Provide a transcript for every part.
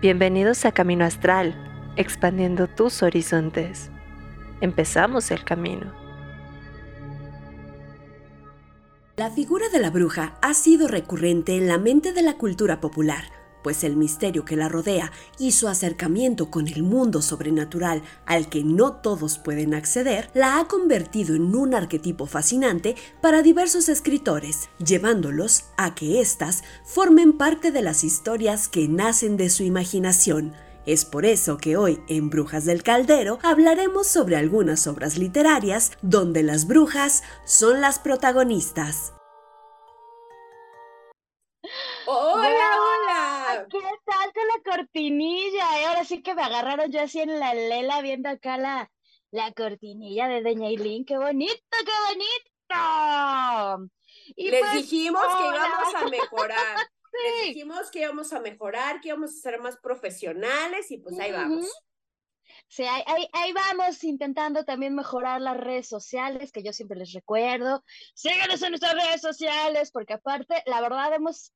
Bienvenidos a Camino Astral, expandiendo tus horizontes. Empezamos el camino. La figura de la bruja ha sido recurrente en la mente de la cultura popular, pues el misterio que la rodea y su acercamiento con el mundo sobrenatural al que no todos pueden acceder, la ha convertido en un arquetipo fascinante para diversos escritores, llevándolos a que éstas formen parte de las historias que nacen de su imaginación. Es por eso que hoy en Brujas del Caldero hablaremos sobre algunas obras literarias donde las brujas son las protagonistas. Hola. ¿Qué tal con la cortinilla? Y ahora sí que me agarraron yo así en la lela viendo acá la, la cortinilla de Doña Eileen. ¡Qué bonito, qué bonito! Y Les pues, dijimos que íbamos a mejorar. Les dijimos que íbamos a mejorar, que íbamos a ser más profesionales y pues ahí vamos. Sí, ahí, ahí, ahí, vamos intentando también mejorar las redes sociales, que yo siempre les recuerdo. Síganos en nuestras redes sociales, porque aparte, la verdad, hemos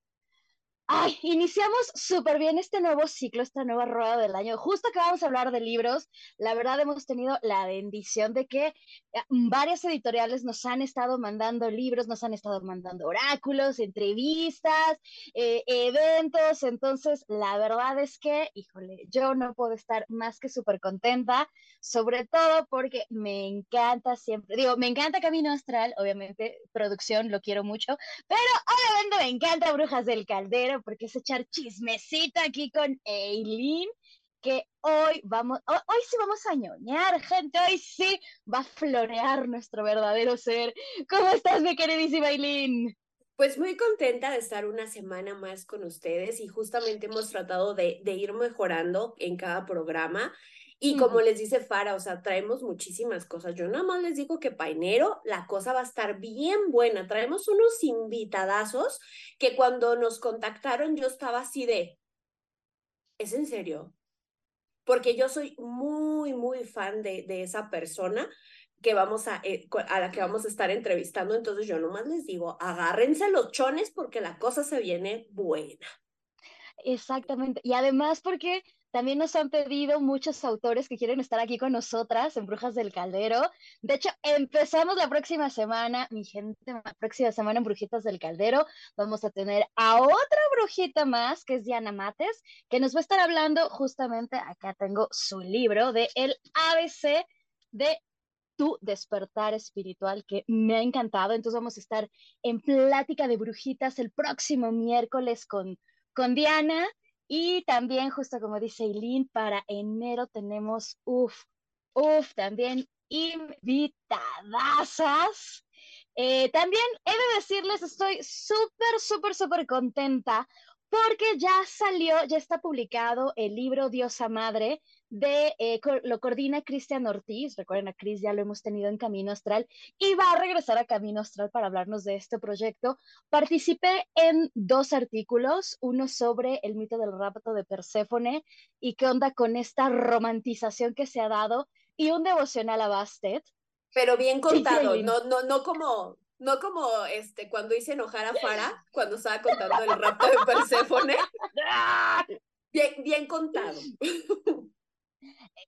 Iniciamos súper bien este nuevo ciclo, esta nueva rueda del año. Justo que vamos a hablar de libros, la verdad hemos tenido la bendición de que eh, varias editoriales nos han estado mandando libros, nos han estado mandando oráculos, entrevistas, eh, eventos. Entonces, la verdad es que, híjole, yo no puedo estar más que súper contenta, sobre todo porque me encanta siempre, digo, me encanta Camino Astral, obviamente, producción, lo quiero mucho, pero obviamente me encanta Brujas del Caldero porque es echar chismecito aquí con Eileen, que hoy vamos, hoy, sí vamos a ñoñar, gente, hoy sí va a florear nuestro verdadero ser. ¿Cómo estás, mi queridísima Eileen? Pues muy contenta de estar una semana más con ustedes y justamente hemos tratado de, de ir mejorando en cada programa. Y como les dice Fara, o sea, traemos muchísimas cosas. Yo nada más les digo que para enero la cosa va a estar bien buena. Traemos unos invitadazos que cuando nos contactaron yo estaba así de, ¿es en serio? Porque yo soy muy, muy fan de, de esa persona que vamos a, eh, a la que vamos a estar entrevistando. Entonces yo nomás les digo, agárrense los chones porque la cosa se viene buena. Exactamente. Y además porque también nos han pedido muchos autores que quieren estar aquí con nosotras en Brujas del Caldero. De hecho, empezamos la próxima semana, mi gente, la próxima semana en Brujitas del Caldero. Vamos a tener a otra brujita más, que es Diana Mates, que nos va a estar hablando justamente, acá tengo su libro de El ABC de tu despertar espiritual, que me ha encantado. Entonces vamos a estar en plática de brujitas el próximo miércoles con, con Diana. Y también, justo como dice Eileen, para enero tenemos, uff, uff, también invitadasas. Eh, también he de decirles, estoy súper, súper, súper contenta porque ya salió, ya está publicado el libro Diosa Madre de, eh, lo coordina Cristian Ortiz, recuerden a Cris, ya lo hemos tenido en Camino Astral, y va a regresar a Camino Astral para hablarnos de este proyecto. Participé en dos artículos, uno sobre el mito del rapto de Perséfone y qué onda con esta romantización que se ha dado, y un devocional a Bastet. Pero bien contado, no, no, no como no como este, cuando hice enojar a Fara, cuando estaba contando el rapto de Perséfone. Bien, bien contado.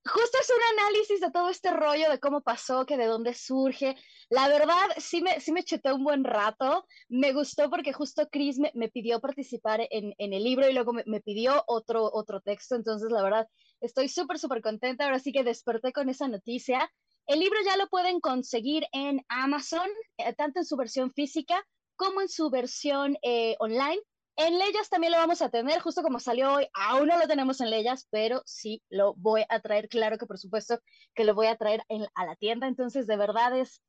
Justo es un análisis de todo este rollo de cómo pasó, que de dónde surge. La verdad, sí me, sí me chuté un buen rato. Me gustó porque justo Chris me, pidió participar en, en, el libro y luego me, me, pidió otro, otro texto. Entonces, la verdad, estoy súper, súper contenta. Ahora sí que desperté con esa noticia. El libro ya lo pueden conseguir en Amazon, eh, tanto en su versión física como en su versión eh, online. En Leyas también lo vamos a tener, justo como salió hoy, aún no lo tenemos en Leyas, pero sí lo voy a traer, claro que por supuesto que lo voy a traer a la tienda, entonces de verdad es,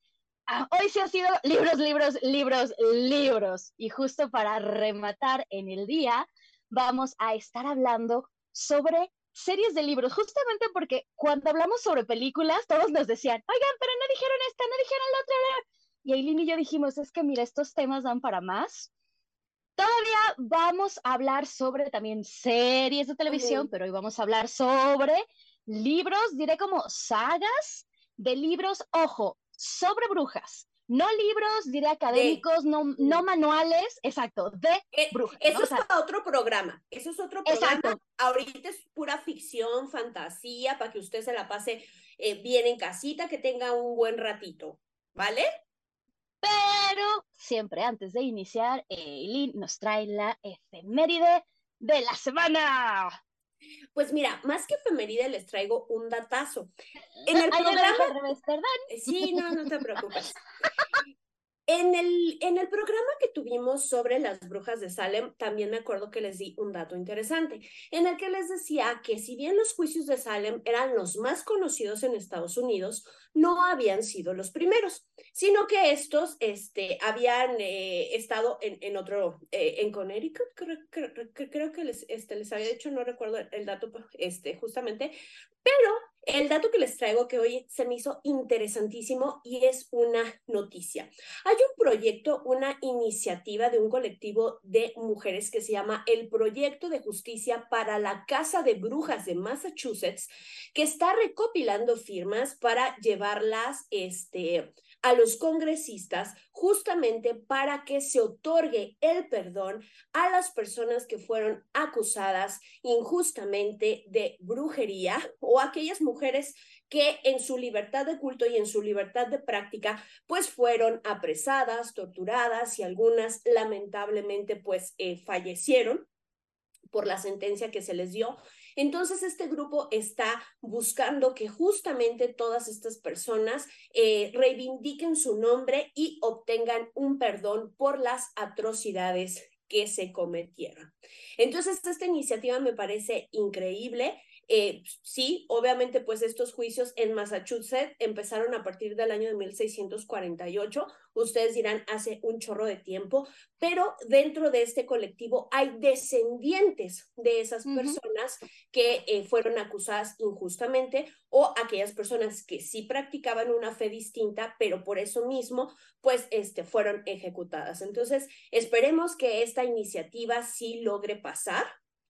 ah, hoy sí ha sido libros, libros, libros, libros, y justo para rematar en el día, vamos a estar hablando sobre series de libros, justamente porque cuando hablamos sobre películas, todos nos decían, oigan, pero no dijeron esta, no dijeron la otra. Y Aileen y yo dijimos, es que mira, estos temas dan para más. Todavía vamos a hablar sobre también series de televisión, pero hoy vamos a hablar sobre libros, diré como sagas de libros, ojo, sobre brujas, no libros, diré académicos, no, no manuales, exacto, de eh, brujas. Eso es otro programa, eso es otro programa. Ahorita es pura ficción, fantasía, para que usted se la pase eh, bien en casita, que tenga un buen ratito, ¿vale? Pero siempre antes de iniciar, Eileen nos trae la efeméride de la semana. Pues mira, más que efeméride les traigo un datazo. En el programa... Sí, no, no te preocupes. En el, en el programa que tuvimos sobre las brujas de Salem, también me acuerdo que les di un dato interesante, en el que les decía que si bien los juicios de Salem eran los más conocidos en Estados Unidos, no habían sido los primeros, sino que estos este, habían eh, estado en, en otro, eh, en Connecticut, creo, creo, que les, este, les había dicho, no recuerdo el dato este, justamente, pero el dato que les traigo que hoy se me hizo interesantísimo y es una noticia. Hay un proyecto, una iniciativa de un colectivo de mujeres que se llama el Proyecto de Justicia para la Casa de Brujas de Massachusetts, que está recopilando firmas para llevarlas este, a los congresistas justamente para que se otorgue el perdón a las personas que fueron acusadas injustamente de brujería o aquellas mujeres que en su libertad de culto y en su libertad de práctica pues fueron apresadas, torturadas y algunas lamentablemente pues eh, fallecieron por la sentencia que se les dio entonces, este grupo está buscando que justamente todas estas personas eh, reivindiquen su nombre y obtengan un perdón por las atrocidades que se cometieron. Entonces, esta iniciativa me parece increíble. Eh, sí, obviamente, pues estos juicios en Massachusetts empezaron a partir del año de 1648. Ustedes dirán, hace un chorro de tiempo, pero dentro de este colectivo hay descendientes de esas personas que eh, fueron acusadas injustamente o aquellas personas que sí practicaban una fe distinta, pero por eso mismo, pues, este, fueron ejecutadas. Entonces, esperemos que esta iniciativa sí logre pasar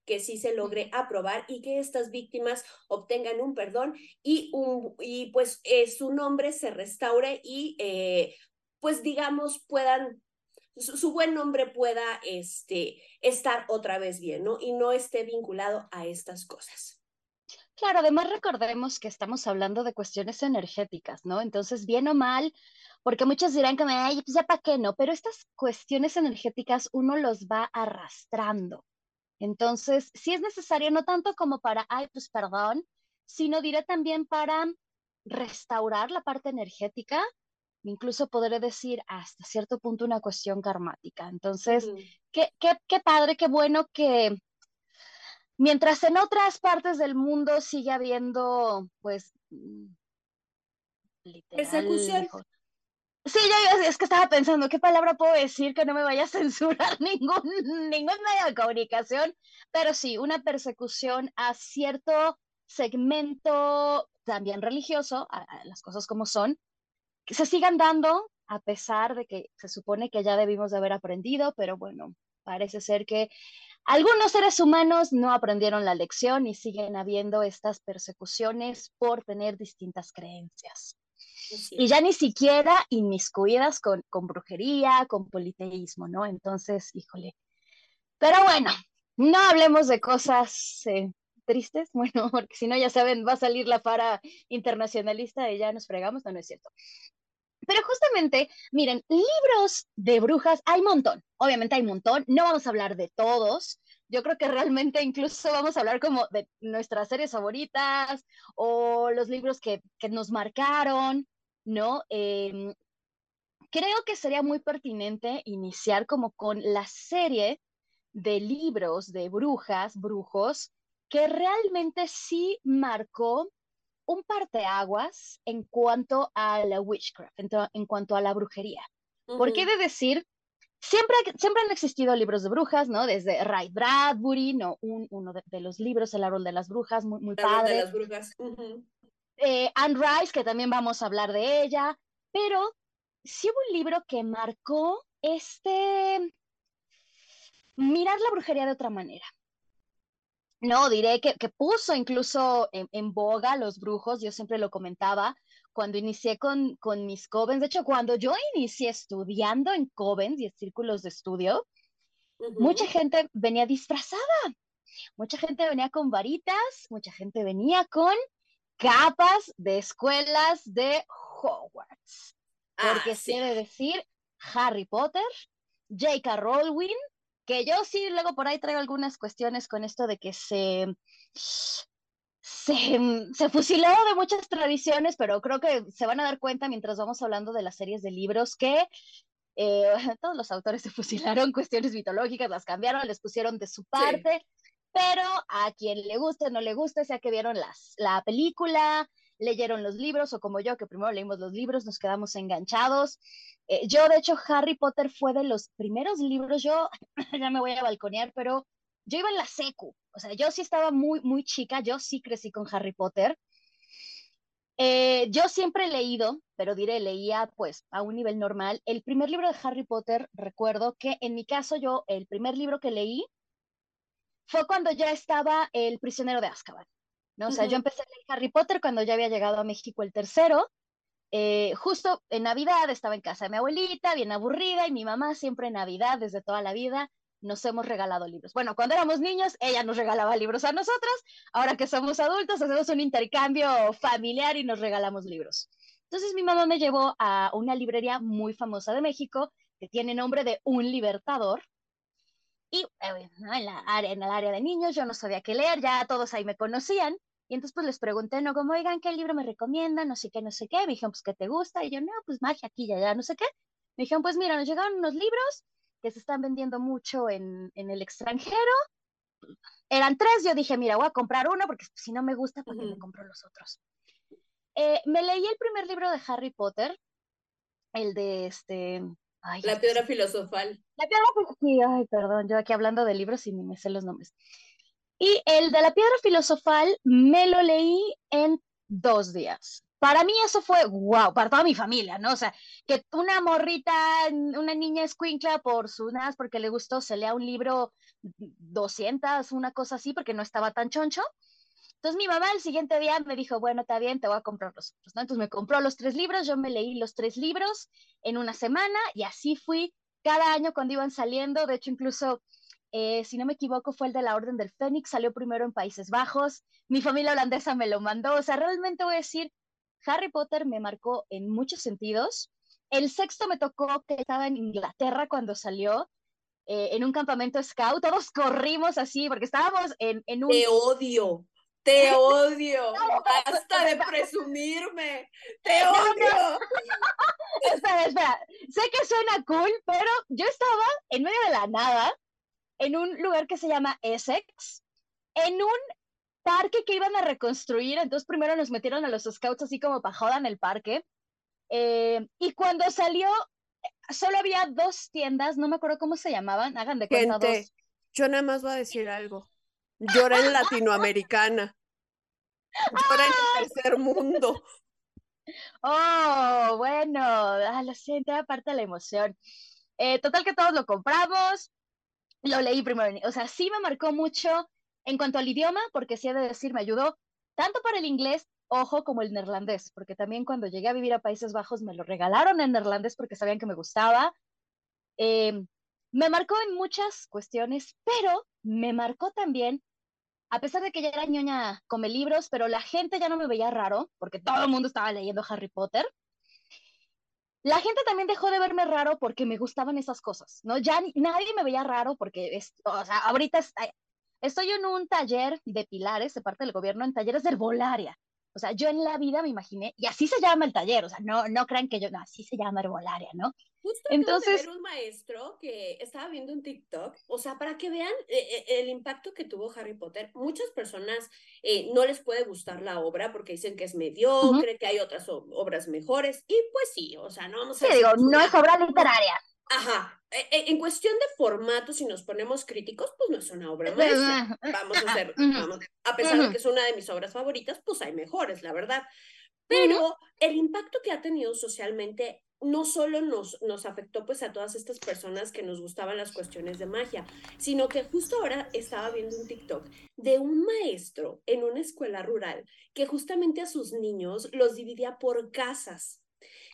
que sí se logre aprobar y que estas víctimas obtengan un perdón y, un, y pues eh, su nombre se restaure y eh, pues digamos puedan su, buen nombre pueda este, estar otra vez bien, ¿no? Y no esté vinculado a estas cosas. Claro, además recordemos que estamos hablando de cuestiones energéticas, ¿no? Entonces, bien o mal, porque muchos dirán que me, ay, pues ya para qué no, pero estas cuestiones energéticas uno los va arrastrando. Entonces, si es necesario, no tanto como para, ay, pues perdón, sino diré también para restaurar la parte energética, incluso podré decir hasta cierto punto una cuestión karmática. Entonces, qué, qué, qué padre, qué bueno que mientras en otras partes del mundo sigue habiendo, pues, mm, literal, Sí, yo, es que estaba pensando, ¿qué palabra puedo decir que no me vaya a censurar ningún, ningún medio de comunicación? Pero sí, una persecución a cierto segmento también religioso, las cosas como son, que se sigan dando a pesar de que se supone que ya debimos de haber aprendido, pero bueno, parece ser que algunos seres humanos no aprendieron la lección y siguen habiendo estas persecuciones por tener distintas creencias. Y ya ni siquiera inmiscuidas con, con brujería, con politeísmo, ¿no? Entonces, híjole. Pero bueno, no hablemos de cosas eh, tristes, bueno, porque si no, ya saben, va a salir la para internacionalista y ya nos fregamos, no, no es cierto. Pero justamente, miren, libros de brujas hay montón, obviamente hay montón, no vamos a hablar de todos, yo creo que realmente incluso vamos a hablar como de nuestras series favoritas o los libros que, que nos marcaron, ¿no? Em, creo que sería muy pertinente iniciar como con la serie de libros de brujas, brujos, que realmente sí marcó un parteaguas en cuanto a la witchcraft, en, cuanto a la brujería. ¿Por qué de decir? Siempre, siempre han existido libros de brujas, ¿no? Desde Ray Bradbury, ¿no? uno de, los libros, El árbol de las brujas, muy, muy padre. de las brujas. Eh, Anne Rice, que también vamos a hablar de ella, pero sí hubo un libro que marcó este mirar la brujería de otra manera. No, diré que, que puso incluso en, boga los brujos, yo siempre lo comentaba, cuando inicié con, con mis Covens, de hecho, cuando yo inicié estudiando en Covens y en círculos de estudio, mucha gente venía disfrazada, mucha gente venía con varitas, mucha gente venía con capas de escuelas de Hogwarts. Porque ah, quiere decir Harry Potter, J.K. Rowling, que yo sí luego por ahí traigo algunas cuestiones con esto de que se, se, fusiló de muchas tradiciones, pero creo que se van a dar cuenta mientras vamos hablando de las series de libros que eh, todos los autores se fusilaron cuestiones mitológicas, las cambiaron, les pusieron de su parte, pero a quien le guste, no le guste, sea que vieron las, la película, leyeron los libros o como yo, que primero leímos los libros, nos quedamos enganchados. Eh, yo, de hecho, Harry Potter fue de los primeros libros, yo ya me voy a balconear, pero yo iba en la secu, o sea, yo sí estaba muy, muy chica, yo sí crecí con Harry Potter. Eh, yo siempre he leído, pero diré, leía pues a un nivel normal. El primer libro de Harry Potter, recuerdo que en mi caso yo, el primer libro que leí fue cuando ya estaba El prisionero de Azkaban. ¿no? O sea, yo empecé a leer Harry Potter cuando ya había llegado a México el tercero. Eh, justo en Navidad estaba en casa de mi abuelita, bien aburrida, y mi mamá siempre en Navidad, desde toda la vida, nos hemos regalado libros. Bueno, cuando éramos niños, ella nos regalaba libros a nosotros, ahora que somos adultos, hacemos un intercambio familiar y nos regalamos libros. Entonces mi mamá me llevó a una librería muy famosa de México, que tiene nombre de Un Libertador, y eh, en, la área, en el área de niños yo no sabía qué leer, ya todos ahí me conocían. Y entonces pues les pregunté, no, como, oigan, ¿qué libro me recomiendan? No sé qué, no sé qué. Me dijeron, pues, ¿qué te gusta? Y yo, no, pues magia aquí, ya, ya, no sé qué. Me dijeron, pues mira, nos llegaron unos libros que se están vendiendo mucho en, en el extranjero. Eran tres, yo dije, mira, voy a comprar uno porque si no me gusta, ¿para qué me compro los otros? Eh, me leí el primer libro de Harry Potter, el de este, la piedra filosofal. La piedra filosofal, ay, perdón, yo aquí hablando de libros y ni me sé los nombres. Y el de la piedra filosofal me lo leí en dos días. Para mí eso fue wow, para toda mi familia, ¿no? O sea, que una morrita, una niña escuincla por su nada, porque le gustó, se lea un libro 200, una cosa así, porque no estaba tan choncho. Entonces mi mamá el siguiente día me dijo, bueno, está bien, te voy a comprar los otros, ¿no? Entonces me compró los tres libros, yo me leí los tres libros en una semana y así fui cada año cuando iban saliendo. De hecho, incluso, eh, si no me equivoco, fue el de la Orden del Fénix, salió primero en Países Bajos, mi familia holandesa me lo mandó, o sea, realmente voy a decir, Harry Potter me marcó en muchos sentidos. El sexto me tocó que estaba en Inglaterra cuando salió, eh, en un campamento scout, todos corrimos así, porque estábamos en, en un... Te odio. Te odio. Basta de presumirme. Te odio. espera, espera. Sé que suena cool, pero yo estaba en medio de la nada, en un lugar que se llama Essex, en un parque que iban a reconstruir. Entonces primero nos metieron a los scouts así como para en el parque. Eh, y cuando salió, solo había dos tiendas, no me acuerdo cómo se llamaban, hagan de cuenta dos. Yo nada más voy a decir algo. Llora en latinoamericana. Llora en el tercer mundo. Oh, bueno, ah, lo siento, aparte de la emoción. Eh, total que todos lo compramos, lo leí primero, o sea, sí me marcó mucho en cuanto al idioma, porque sí he de decir, me ayudó tanto para el inglés, ojo, como el neerlandés, porque también cuando llegué a vivir a Países Bajos me lo regalaron en neerlandés porque sabían que me gustaba. Eh, me marcó en muchas cuestiones, pero me marcó también, a pesar de que ya era ñoña come libros, pero la gente ya no me veía raro, porque todo el mundo estaba leyendo Harry Potter. La gente también dejó de verme raro porque me gustaban esas cosas, ¿no? Ya nadie me veía raro porque, es, o sea, ahorita estoy en un taller de pilares de parte del gobierno, en talleres del Volaria. O sea, yo en la vida me imaginé, y así se llama el taller, o sea, no, no crean que yo, no, así se llama Herbolaria, ¿no? Justo Entonces, de ver un maestro que estaba viendo un TikTok, o sea, para que vean eh, eh, el impacto que tuvo Harry Potter, muchas personas eh, no les puede gustar la obra porque dicen que es mediocre, que hay otras obras mejores, y pues sí, o sea, no vamos a... Sí, digo, no es obra literaria. Ajá, e, e, en cuestión de formato, si nos ponemos críticos, pues no es una obra maestra. Vamos a hacer, a pesar de que es una de mis obras favoritas, pues hay mejores, la verdad. Pero el impacto que ha tenido socialmente no solo nos, nos afectó pues a todas estas personas que nos gustaban las cuestiones de magia, sino que justo ahora estaba viendo un TikTok de un maestro en una escuela rural que justamente a sus niños los dividía por casas.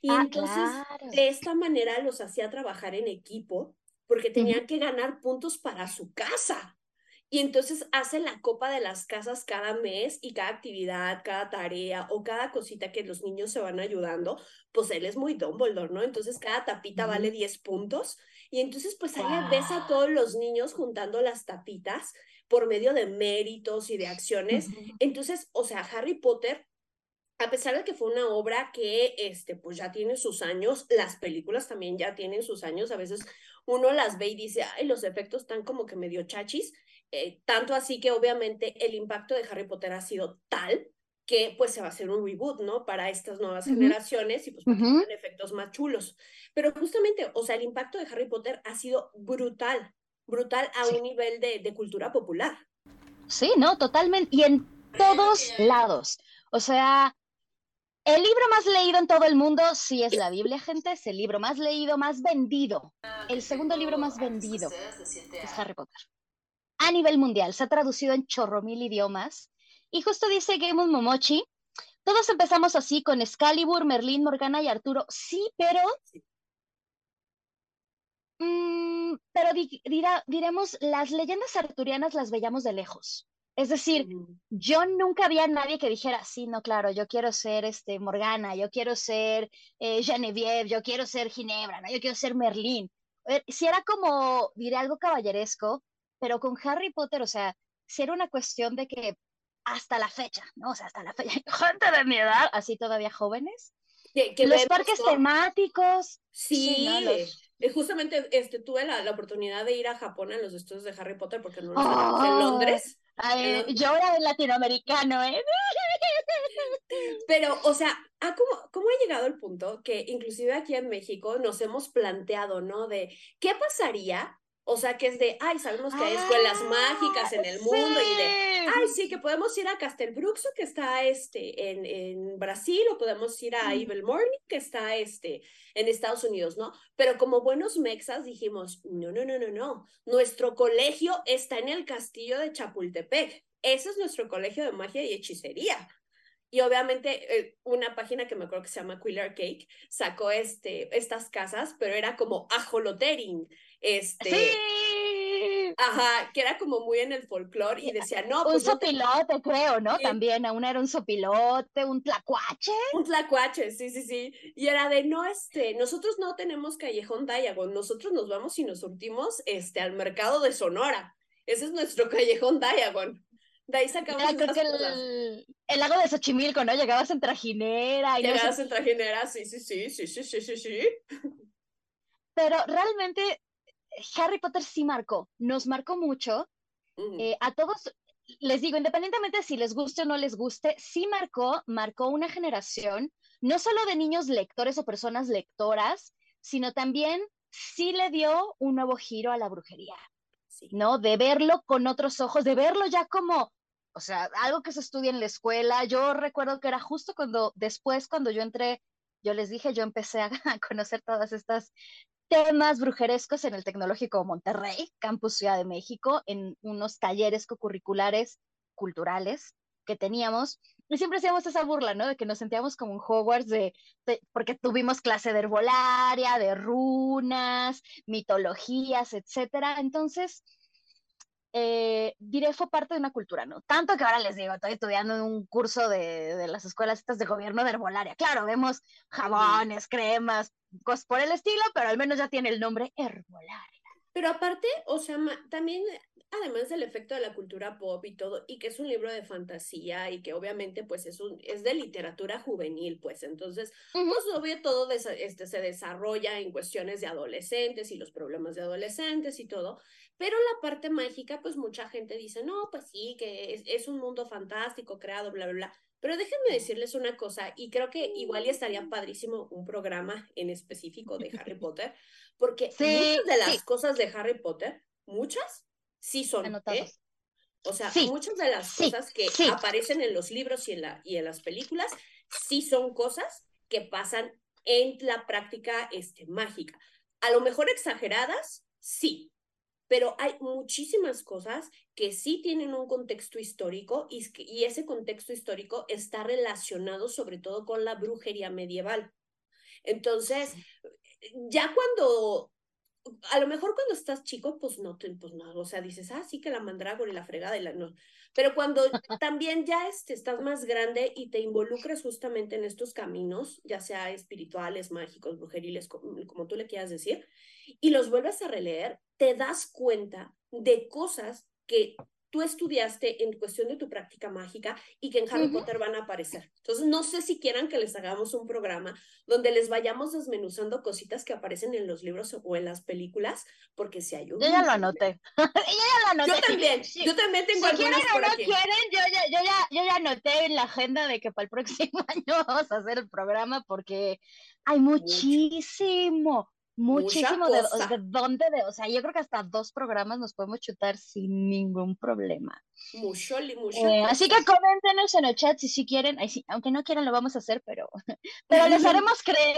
Y Ah, entonces claro. de esta manera los hacía trabajar en equipo porque tenían que ganar puntos para su casa. Y entonces hace la copa de las casas cada mes y cada actividad, cada tarea o cada cosita que los niños se van ayudando, pues él es muy Dumbledore, ¿no? Entonces cada tapita vale 10 puntos y entonces pues ahí ves a todos los niños juntando las tapitas por medio de méritos y de acciones. Entonces, o sea, Harry Potter a pesar de que fue una obra que este, pues ya tiene sus años, las películas también ya tienen sus años, a veces uno las ve y dice, ay, los efectos están como que medio chachis, eh, tanto así que obviamente el impacto de Harry Potter ha sido tal que pues se va a hacer un reboot, ¿no? Para estas nuevas generaciones y pues para Ujú. tengan efectos más chulos. Pero justamente, o sea, el impacto de Harry Potter ha sido brutal, brutal a Sí. un nivel de, de cultura popular. Sí, no, totalmente. Y en todos lados. O sea, el libro más leído en todo el mundo sí es la Biblia, gente. Es el libro más leído, más vendido. El segundo libro más vendido es Harry Potter. A nivel mundial, se ha traducido en chorro mil idiomas. Y justo dice Game of Momochi, todos empezamos así con Excalibur, Merlín, Morgana y Arturo. Sí, pero... mm, pero di- dirá- diremos, las leyendas arturianas las veíamos de lejos. Es decir, Ujú. yo nunca había nadie que dijera, sí, no, claro, yo quiero ser este Morgana, yo quiero ser eh, Genevieve, yo quiero ser Ginebra, ¿no? Yo quiero ser Merlín. Eh, Si era como, diré algo caballeresco, pero con Harry Potter, o sea, si era una cuestión de que hasta la fecha, ¿no? O sea, hasta la fecha, gente de mi edad, así todavía jóvenes, Que, que los parques temáticos, Sí, sí, ¿no? Los- eh, justamente este, tuve la, la oportunidad de ir a Japón en los estudios de Harry Potter porque no tenemos en ¡Oh! Londres. Ay, En- yo era latinoamericano, ¿eh? Pero, o sea, ¿a cómo, ¿cómo ha llegado el punto que inclusive aquí en México nos hemos planteado, ¿no? De qué pasaría, o sea, que es de, ay, sabemos que hay escuelas Ah, mágicas en el mundo y de, ay, sí, que podemos ir a Castelbruxo, que está este, en, en Brasil, o podemos ir a Mm. Evil Morning, que está este, en Estados Unidos, ¿no? Pero como buenos mexas dijimos, no, no, no, no, no, nuestro colegio está en el castillo de Chapultepec, ese es nuestro colegio de magia y hechicería. Y obviamente eh, una página que me acuerdo que se llama Quiller Cake sacó este, estas casas, pero era como ajolotering, este, Sí. ajá, que era como muy en el folclore y decía, no, Un pues no te- sopilote, creo, ¿no? Sí. También, aún era un sopilote, un tlacuache. un tlacuache, sí, sí, sí. Y era de, no, este, nosotros no tenemos callejón Diagon, nosotros nos vamos y nos surtimos, este, al mercado de Sonora. Ese es nuestro callejón Diagon. De ahí sacamos Era, creo esas que cosas. el, el lago de Xochimilco, ¿no? Llegabas en trajinera y no sé en trajinera, sí, sí, sí, sí, sí, sí, sí, sí. Pero realmente Harry Potter sí marcó, nos marcó mucho. Eh, a todos, les digo, independientemente si les guste o no les guste, sí marcó, marcó una generación, no solo de niños lectores o personas lectoras, sino también sí le dio un nuevo giro a la brujería. Sí. ¿no? De verlo con otros ojos, de verlo ya como, o sea, algo que se estudia en la escuela. Yo recuerdo que era justo cuando, después, cuando yo entré, yo les dije, yo empecé a, a conocer todas estas temas brujerescos en el Tecnológico Monterrey, Campus Ciudad de México, en unos talleres cocurriculares culturales que teníamos. Y siempre hacíamos esa burla, ¿no? De que nos sentíamos como en Hogwarts, de, de- porque tuvimos clase de herbolaria, de runas, mitologías, etcétera. Entonces, eh, diré, fue parte de una cultura, ¿no? Tanto que ahora les digo, estoy estudiando en un curso de, de las escuelas estas de gobierno de herbolaria. Claro, vemos jabones, cremas, cosas por el estilo, pero al menos ya tiene el nombre herbolaria. Pero aparte, o sea, también, además del efecto de la cultura pop y todo, y que es un libro de fantasía y que obviamente pues es, un, es de literatura juvenil, pues entonces, Ujú. pues obvio todo este, se desarrolla en cuestiones de adolescentes y los problemas de adolescentes y todo, pero la parte mágica, pues mucha gente dice, no, pues sí, que es, es un mundo fantástico creado, bla, bla, bla. Pero déjenme decirles una cosa, y creo que igual estaría padrísimo un programa en específico de Harry Potter, porque Sí, muchas de las sí. cosas de Harry Potter, muchas, sí son, ¿eh? O sea, Sí, muchas de las cosas que aparecen en los libros y en, la, y en las películas, sí son cosas que pasan en la práctica este, mágica. A lo mejor exageradas, sí, pero hay muchísimas cosas que sí tienen un contexto histórico y, y ese contexto histórico está relacionado sobre todo con la brujería medieval. Entonces, ya cuando a lo mejor cuando estás chico, pues no, pues no, o sea, dices, ah, sí que la mandrágora y la fregada y la no. Pero cuando también ya este, estás más grande y te involucras justamente en estos caminos, ya sea espirituales, mágicos, brujeriles, como, como tú le quieras decir, y los vuelves a releer, te das cuenta de cosas que tú estudiaste en cuestión de tu práctica mágica y que en Harry Potter van a aparecer. Entonces, no sé si quieran que les hagamos un programa donde les vayamos desmenuzando cositas que aparecen en los libros o en las películas, porque si hay un... Yo ya lo anoté. yo ya lo anoté. Yo también, yo también tengo si quieren o no quieren, yo ya, yo, ya, yo ya anoté en la agenda de que para el próximo año vamos a hacer el programa porque hay muchísimo, muchísimo de, de, dónde, de, o sea, yo creo que hasta dos programas nos podemos chutar sin ningún problema. Mucho, mucho. Eh, así que coméntenos en el chat si sí quieren, aunque no quieran lo vamos a hacer, pero, pero les haremos creer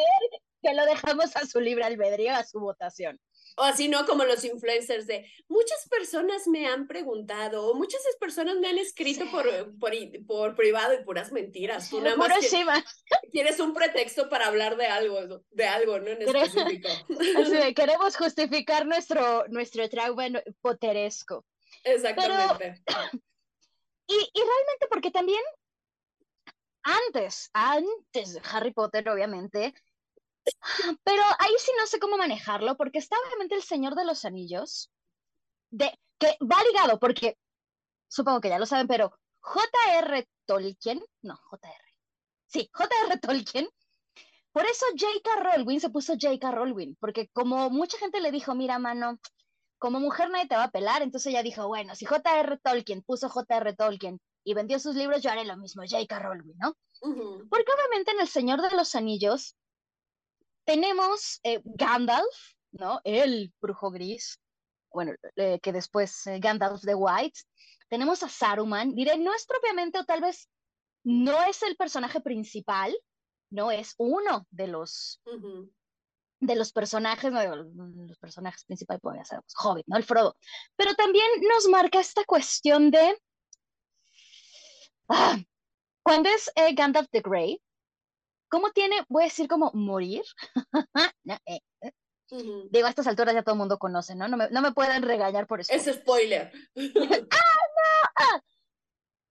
que lo dejamos a su libre albedrío, a su votación. O así, ¿no? Como los influencers de muchas personas me han preguntado, o muchas personas me han escrito por, por, por, privado y puras mentiras. Tú nada más quieres, un pretexto para hablar de algo, de algo, ¿no? En específico. Así queremos justificar nuestro, nuestro trauma poteresco. Exactamente. y, y realmente porque también antes, antes de Harry Potter, obviamente, pero ahí sí no sé cómo manejarlo, porque está obviamente el Señor de los Anillos, de, que va ligado, porque supongo que ya lo saben, pero J.R. Tolkien, no, J.R. Sí, J.R. Tolkien. Por eso J.K. Rowling se puso J.K. Rowling, porque como mucha gente le dijo, mira, mano, como mujer nadie te va a pelar, entonces ella dijo, bueno, si J.R. Tolkien puso J.R. Tolkien y vendió sus libros, yo haré lo mismo, J.K. Rowling, ¿no? Porque obviamente en El Señor de los Anillos tenemos eh, Gandalf, ¿no? El brujo gris, bueno, eh, que después eh, Gandalf the White. Tenemos a Saruman, diré, no es propiamente o tal vez no es el personaje principal, no es uno de los de los personajes, los personajes principales podría ser pues, Hobbit, ¿no? El Frodo. Pero también nos marca esta cuestión de ah, cuando es Gandalf the Grey, ¿Cómo tiene, voy a decir como morir? Eh, eh. Digo, a estas alturas ya todo el mundo conoce, ¿no? No me, no me pueden regañar por eso. Es spoiler. ¡Ah, no! Ah.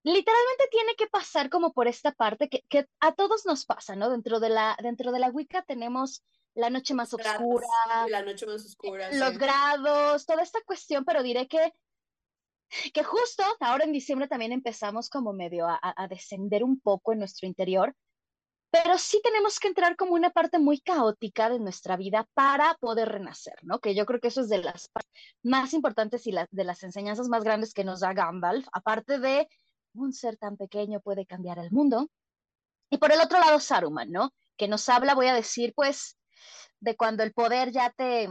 Literalmente tiene que pasar como por esta parte que, que, a todos nos pasa, ¿no? Dentro de la, dentro de la Wicca tenemos la noche más oscura. La noche más oscura. Los grados, toda esta cuestión, pero diré que que justo ahora en diciembre también empezamos como medio a, a descender un poco en nuestro interior pero sí tenemos que entrar como una parte muy caótica de nuestra vida para poder renacer, ¿no? Que yo creo que eso es de las más importantes y de las enseñanzas más grandes que nos da Gandalf, aparte de un ser tan pequeño puede cambiar el mundo. Y por el otro lado, Saruman, ¿no? Que nos habla, voy a decir, pues, de cuando el poder ya te,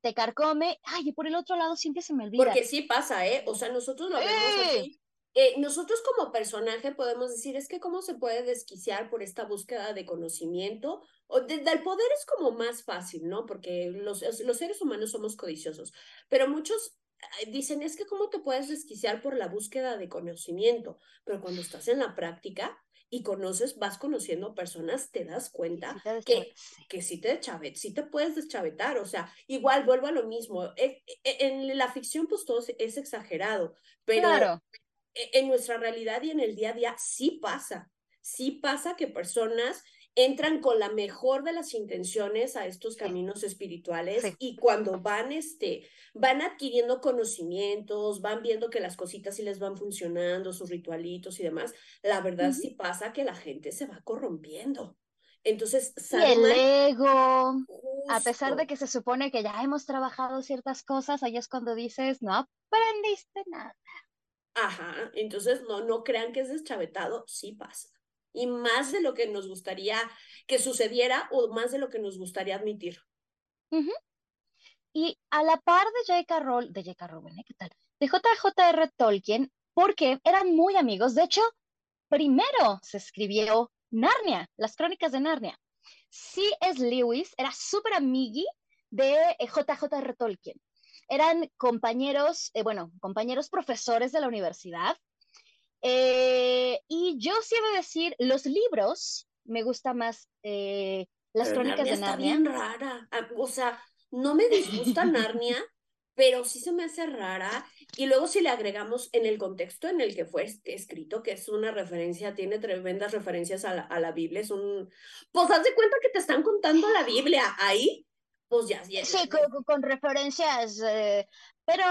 te carcome. Ay, y por el otro lado siempre se me olvida. Porque sí pasa, ¿eh? O sea, nosotros lo vemos ¡Eh! Eh, nosotros como personaje podemos decir, es que cómo se puede desquiciar por esta búsqueda de conocimiento, o desde el poder es como más fácil, ¿no? Porque los, los seres humanos somos codiciosos, pero muchos dicen, es que cómo te puedes desquiciar por la búsqueda de conocimiento, pero cuando estás en la práctica y conoces, vas conociendo personas, te das cuenta que, que sí te, chavet, sí te puedes deschavetar, o sea, igual vuelvo a lo mismo, e, e, en, la ficción pues todo es exagerado, pero... Claro en nuestra realidad y en el día a día sí pasa. Sí pasa que personas entran con la mejor de las intenciones a estos caminos espirituales y cuando van este van adquiriendo conocimientos, van viendo que las cositas sí les van funcionando, sus ritualitos y demás, la verdad sí pasa que la gente se va corrompiendo. Entonces, y el ego, a pesar de que se supone que ya hemos trabajado ciertas cosas, ahí es cuando dices, no aprendiste nada. Ajá, entonces no, no crean que es deschavetado, sí pasa. Y más de lo que nos gustaría que sucediera o más de lo que nos gustaría admitir. Y a la par de J.K. Rowling, de J.K. Rowling, ¿eh? ¿qué tal? De J.J.R. Tolkien, porque eran muy amigos. De hecho, primero se escribió Narnia, las crónicas de Narnia. C.S. Lewis era súper amigui de J.J.R. Tolkien. Eran compañeros, eh, bueno, compañeros profesores de la universidad. Eh, y yo sí he de decir, los libros, me gusta más eh, las crónicas de Narnia. Está bien rara. Ah, o sea, no me disgusta Narnia, pero sí se me hace rara. Y luego si le agregamos en el contexto en el que fue escrito, que es una referencia, tiene tremendas referencias a la, a la Biblia, es un... Pues haz de cuenta que te están contando la Biblia ahí, pues ya. sí, con, referencias, eh, pero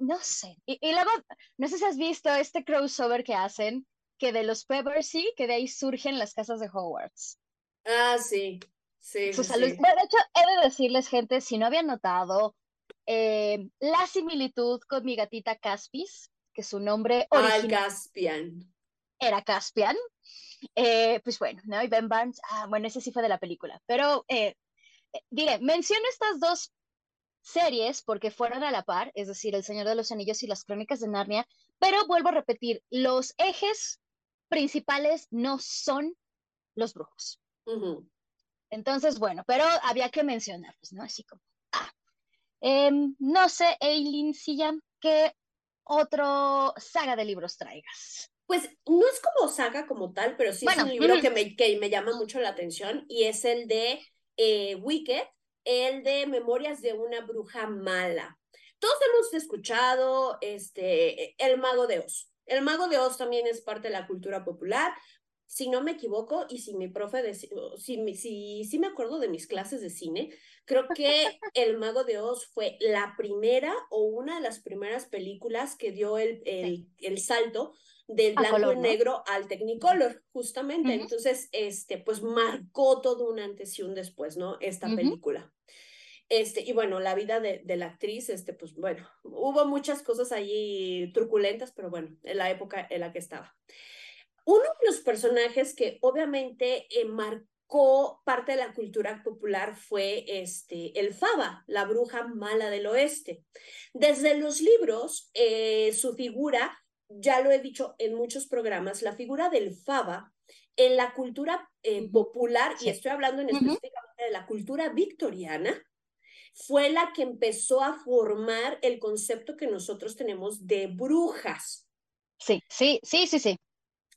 no sé. Y, y, luego, no sé si has visto este crossover que hacen, que de los Peppersy, que de ahí surgen las casas de Hogwarts. Ah, sí. Sí, sí, Bueno, de hecho, he de decirles, gente, si no habían notado, eh, la similitud con mi gatita Caspis, que su nombre original Caspian. era Caspian. Eh, pues bueno, ¿no? Y Ben Barnes, ah, bueno, ese sí fue de la película. Pero, eh, diré, menciono estas dos series porque fueron a la par, es decir, El Señor de los Anillos y las Crónicas de Narnia, pero vuelvo a repetir, los ejes principales no son los brujos. Entonces, bueno, pero había que mencionarlos, ¿no? Así como, ah, em, no sé, Eileen Sillam, ¿qué otro saga de libros traigas? Pues no es como saga como tal, pero sí es un libro que, me, que me llama mucho la atención y es el de eh, Wicked, el de Memorias de una bruja mala. Todos hemos escuchado este, El Mago de Oz. El Mago de Oz también es parte de la cultura popular si no me equivoco, y si mi profe, de, si, si, si me acuerdo de mis clases de cine, creo que El Mago de Oz fue la primera o una de las primeras películas que dio el, el, el salto del blanco y negro al Technicolor, justamente. Entonces, este, pues marcó todo un antes y un después, ¿no? Esta película. Este, y bueno, la vida de, de, la actriz, este, pues bueno, hubo muchas cosas allí truculentas, pero bueno, en la época en la que estaba. Uno de los personajes que obviamente eh, marcó parte de la cultura popular fue este, el Faba, la bruja mala del oeste. Desde los libros, eh, su figura, ya lo he dicho en muchos programas, la figura del Faba en la cultura eh, popular, y estoy hablando en específicamente de la cultura victoriana, fue la que empezó a formar el concepto que nosotros tenemos de brujas. Sí, sí, sí, sí, sí.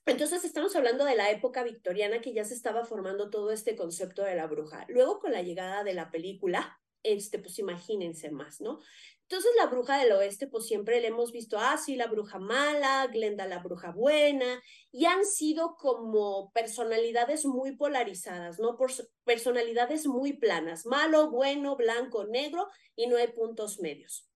Entonces estamos hablando de la época victoriana que ya se estaba formando todo este concepto de la bruja. Luego con la llegada de la película, este, pues imagínense más, ¿no? Entonces la bruja del oeste, pues siempre le hemos visto, ah, sí, la bruja mala, Glenda la bruja buena, y han sido como personalidades muy polarizadas, ¿no? Por personalidades muy planas, malo, bueno, blanco, negro, y no hay puntos medios.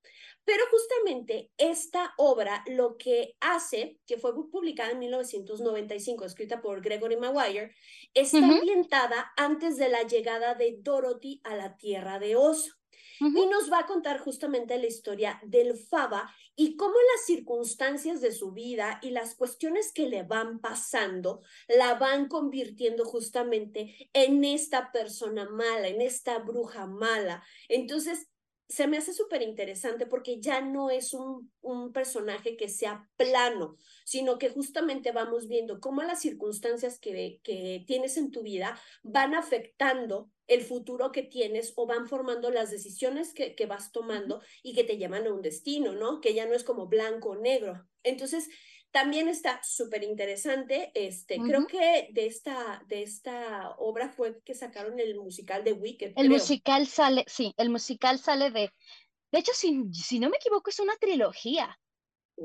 Pero justamente esta obra lo que hace, que fue publicada en 1995, escrita por Gregory Maguire, está ambientada antes de la llegada de Dorothy a la Tierra de Oz. Y nos va a contar justamente la historia del Faba y cómo las circunstancias de su vida y las cuestiones que le van pasando la van convirtiendo justamente en esta persona mala, en esta bruja mala. Entonces, se me hace súper interesante porque ya no es un, un, personaje que sea plano, sino que justamente vamos viendo cómo las circunstancias que, que tienes en tu vida van afectando el futuro que tienes o van formando las decisiones que, que vas tomando y que te llevan a un destino, ¿no? Que ya no es como blanco o negro. Entonces, también está súper interesante. Este, Creo que de esta, de esta obra fue que sacaron el musical de Wicked. El musical sale, sí, el musical sale de. De hecho, si, si no me equivoco, es una trilogía.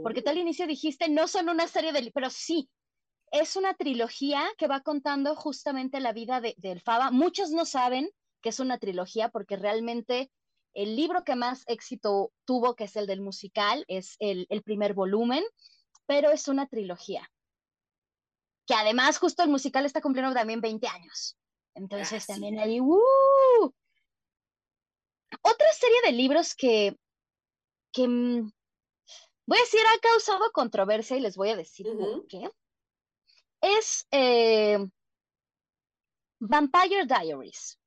Porque tú al oh. inicio dijiste, no son una serie de. Pero sí, es una trilogía que va contando justamente la vida de, del Faba. Muchos no saben que es una trilogía porque realmente el libro que más éxito tuvo, que es el del musical, es el, el primer volumen pero es una trilogía. Que además justo el musical está cumpliendo también 20 años. Entonces también hay... ¡uh! Otra serie de libros que, que mm, voy a decir ha causado controversia y les voy a decir por qué. Es eh, Vampire Diaries.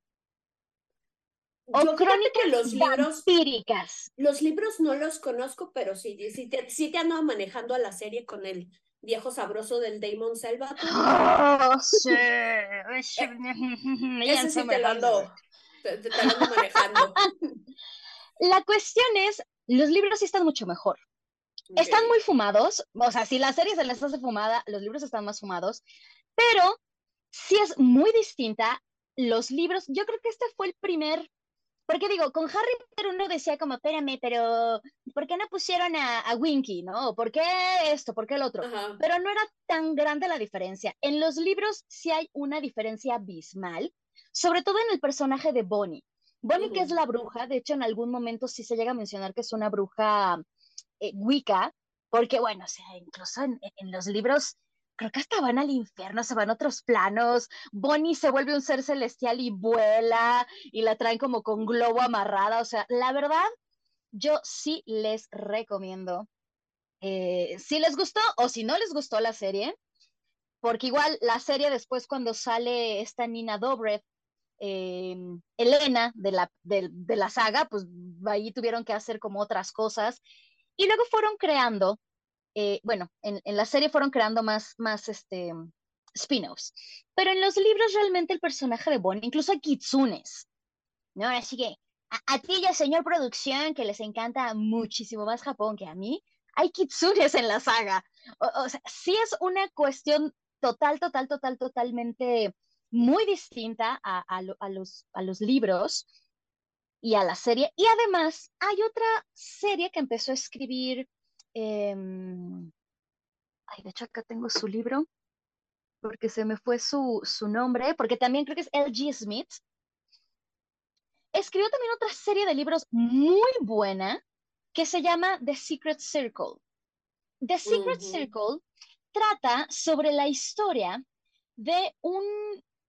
O crónicas que los libros Los libros no los conozco, pero sí, sí te, sí te ando manejando a la serie con el, viejo sabroso del Damon Selva. Oh, sí. Ese sí te lo ando, te, te lo ando manejando. La cuestión es, los libros sí están mucho mejor. Están muy fumados, o sea, si la serie se les hace fumada, los libros están más fumados, pero sí es muy distinta. Los libros, yo creo que este fue el primer, porque digo, con Harry Potter uno decía como, espérame, pero ¿por qué no pusieron a, a Winky, no? ¿Por qué esto? ¿Por qué el otro? Pero no era tan grande la diferencia. En los libros sí hay una diferencia abismal, sobre todo en el personaje de Bonnie. Bonnie, que es la bruja, de hecho en algún momento sí se llega a mencionar que es una bruja eh, Wicca, porque bueno, o sea, incluso en, en los libros creo que hasta van al infierno, se van a otros planos, Bonnie se vuelve un ser celestial y vuela y la traen como con globo amarrada, o sea, la verdad, yo sí les recomiendo, eh, si les gustó o si no les gustó la serie, porque igual la serie después cuando sale esta Nina Dobrev, eh, Elena de la, de, de la saga, pues ahí tuvieron que hacer como otras cosas y luego fueron creando, eh, bueno, en, en, la serie fueron creando más, más este, spin-offs, pero en los libros realmente el personaje de Bonnie, incluso hay kitsunes, ¿no? Así que a, a ti ya, señor producción, que les encanta muchísimo más Japón que a mí, hay kitsunes en la saga. O, o sea, sí es una cuestión total, total, total, totalmente muy distinta a, a, a, los, a los libros y a la serie. Y además hay otra serie que empezó a escribir, eh, ay, de hecho acá tengo su libro, porque se me fue su, su nombre, porque también creo que es L.G. Smith. Escribió también otra serie de libros muy buena que se llama The Secret Circle. The Secret uh -huh. Circle trata sobre la historia de un...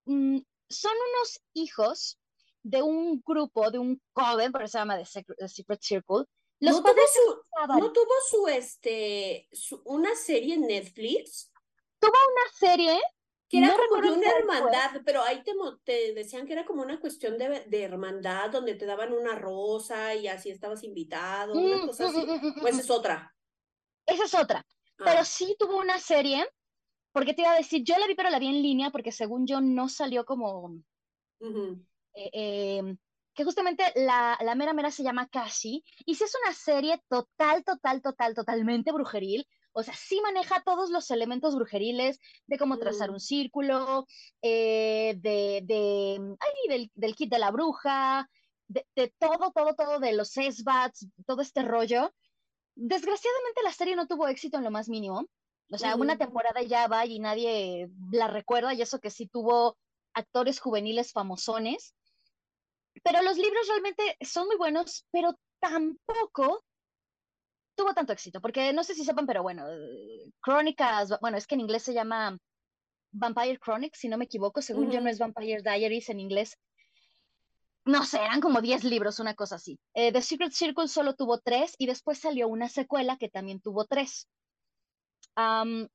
Mm, son unos hijos de un grupo, de un joven, por eso se llama The Secret, The Secret Circle. Los ¿No, tuvo su, ¿No tuvo su, este, su, una serie en Netflix? Tuvo una serie que era no como de una hermandad, fue. pero ahí te, te, decían que era como una cuestión de, de, hermandad, donde te daban una rosa y así estabas invitado, mm, una cosa así. Mm, pues es otra. Esa es otra. Ah. Pero sí tuvo una serie, porque te iba a decir, yo la vi, pero la vi en línea, porque según yo no salió como. Uh -huh. Eh, eh, que justamente la, la mera mera se llama Kashi, y sí es una serie total, total, total, totalmente brujeril. O sea, sí maneja todos los elementos brujeriles de cómo trazar mm. un círculo, eh, de, de ay, del, del, kit de la bruja, de, de, todo, todo, todo, de los SBATs, todo este rollo. Desgraciadamente la serie no tuvo éxito en lo más mínimo. O sea, una temporada ya va y nadie la recuerda, y eso que sí tuvo actores juveniles famosones. Pero los libros realmente son muy buenos, pero tampoco tuvo tanto éxito, porque no sé si sepan, pero bueno, Crónicas, bueno, es que en inglés se llama Vampire Chronics, si no me equivoco, según uh -huh. yo no es Vampire Diaries en inglés. No sé, eran como 10 libros, una cosa así. Eh, The Secret Circle solo tuvo tres y después salió una secuela que también tuvo tres. Um,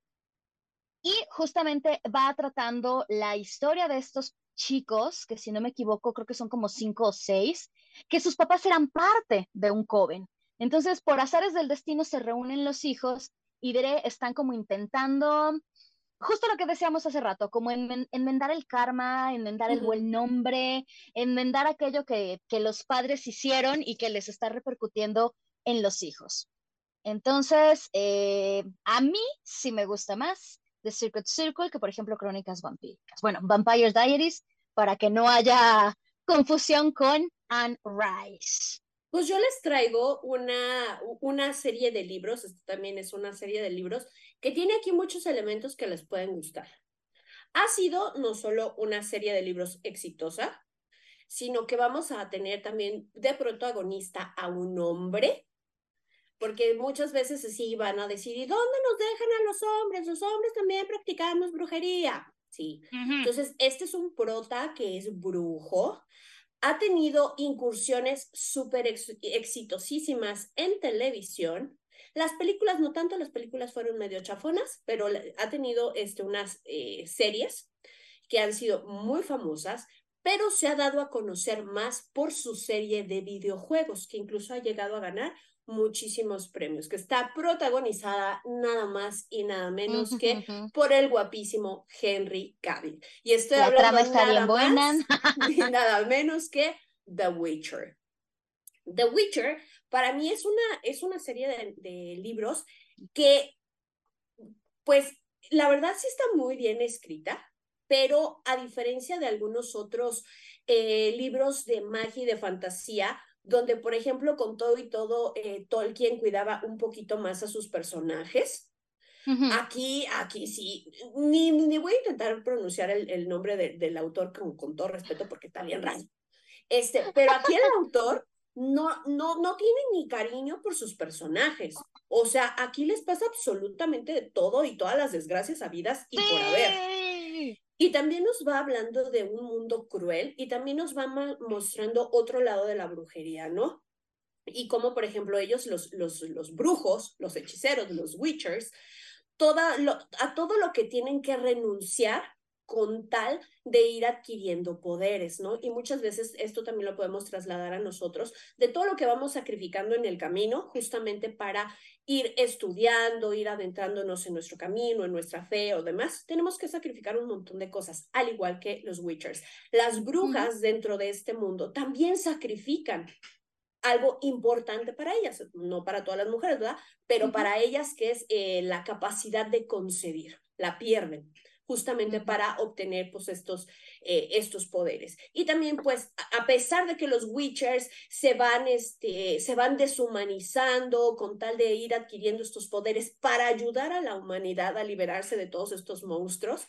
y justamente va tratando la historia de estos chicos, que si no me equivoco, creo que son como cinco o seis, que sus papás eran parte de un coven. Entonces, por azares del destino, se reúnen los hijos y diré, están como intentando, justo lo que decíamos hace rato, como en, enmendar el karma, enmendar el buen nombre, enmendar aquello que, que los padres hicieron y que les está repercutiendo en los hijos. Entonces, eh, a mí sí me gusta más The Secret Circle que, por ejemplo, Crónicas Vampíricas. Bueno, Vampire Diaries, para que no haya confusión con Anne Rice. Pues yo les traigo una, una serie de libros, esto también es una serie de libros, que tiene aquí muchos elementos que les pueden gustar. Ha sido no solo una serie de libros exitosa, sino que vamos a tener también de protagonista a un hombre, porque muchas veces así van a decir, ¿y dónde nos dejan a los hombres? Los hombres también practicamos brujería. Sí. Uh -huh. Entonces, este es un prota que es brujo, ha tenido incursiones súper ex exitosísimas en televisión. Las películas, no tanto, las películas fueron medio chafonas, pero ha tenido este, unas eh, series que han sido muy famosas, pero se ha dado a conocer más por su serie de videojuegos, que incluso ha llegado a ganar muchísimos premios, que está protagonizada nada más y nada menos que por el guapísimo Henry Cavill. Y estoy La hablando trama está bien nada buena. más y nada menos que The Witcher. The Witcher para mí es una, es una serie de, de libros que, pues, la verdad sí está muy bien escrita, pero a diferencia de algunos otros eh, libros de magia y de fantasía, donde, por ejemplo, con todo y todo, eh, Tolkien cuidaba un poquito más a sus personajes. Aquí, aquí sí, ni, ni voy a intentar pronunciar el, el nombre de- del autor con, con todo respeto porque está bien raro. Este, pero aquí el autor no, no, no tiene ni cariño por sus personajes. O sea, aquí les pasa absolutamente de todo y todas las desgracias habidas y por haber. Y también nos va hablando de un mundo cruel y también nos va mostrando otro lado de la brujería, ¿no? Y como, por ejemplo, ellos, los, los, los brujos, los hechiceros, los witchers, toda a todo lo que tienen que renunciar con tal de ir adquiriendo poderes, ¿no? Y muchas veces esto también lo podemos trasladar a nosotros, de todo lo que vamos sacrificando en el camino, justamente para ir estudiando, ir adentrándonos en nuestro camino, en nuestra fe o demás, tenemos que sacrificar un montón de cosas, al igual que los witchers. Las brujas dentro de este mundo también sacrifican algo importante para ellas, no para todas las mujeres, ¿verdad? Pero para ellas que es eh, la capacidad de concebir, la pierden justamente para obtener pues estos, eh, estos poderes. Y también pues a a pesar de que los Witchers se van, este, se van deshumanizando con tal de ir adquiriendo estos poderes para ayudar a la humanidad a liberarse de todos estos monstruos,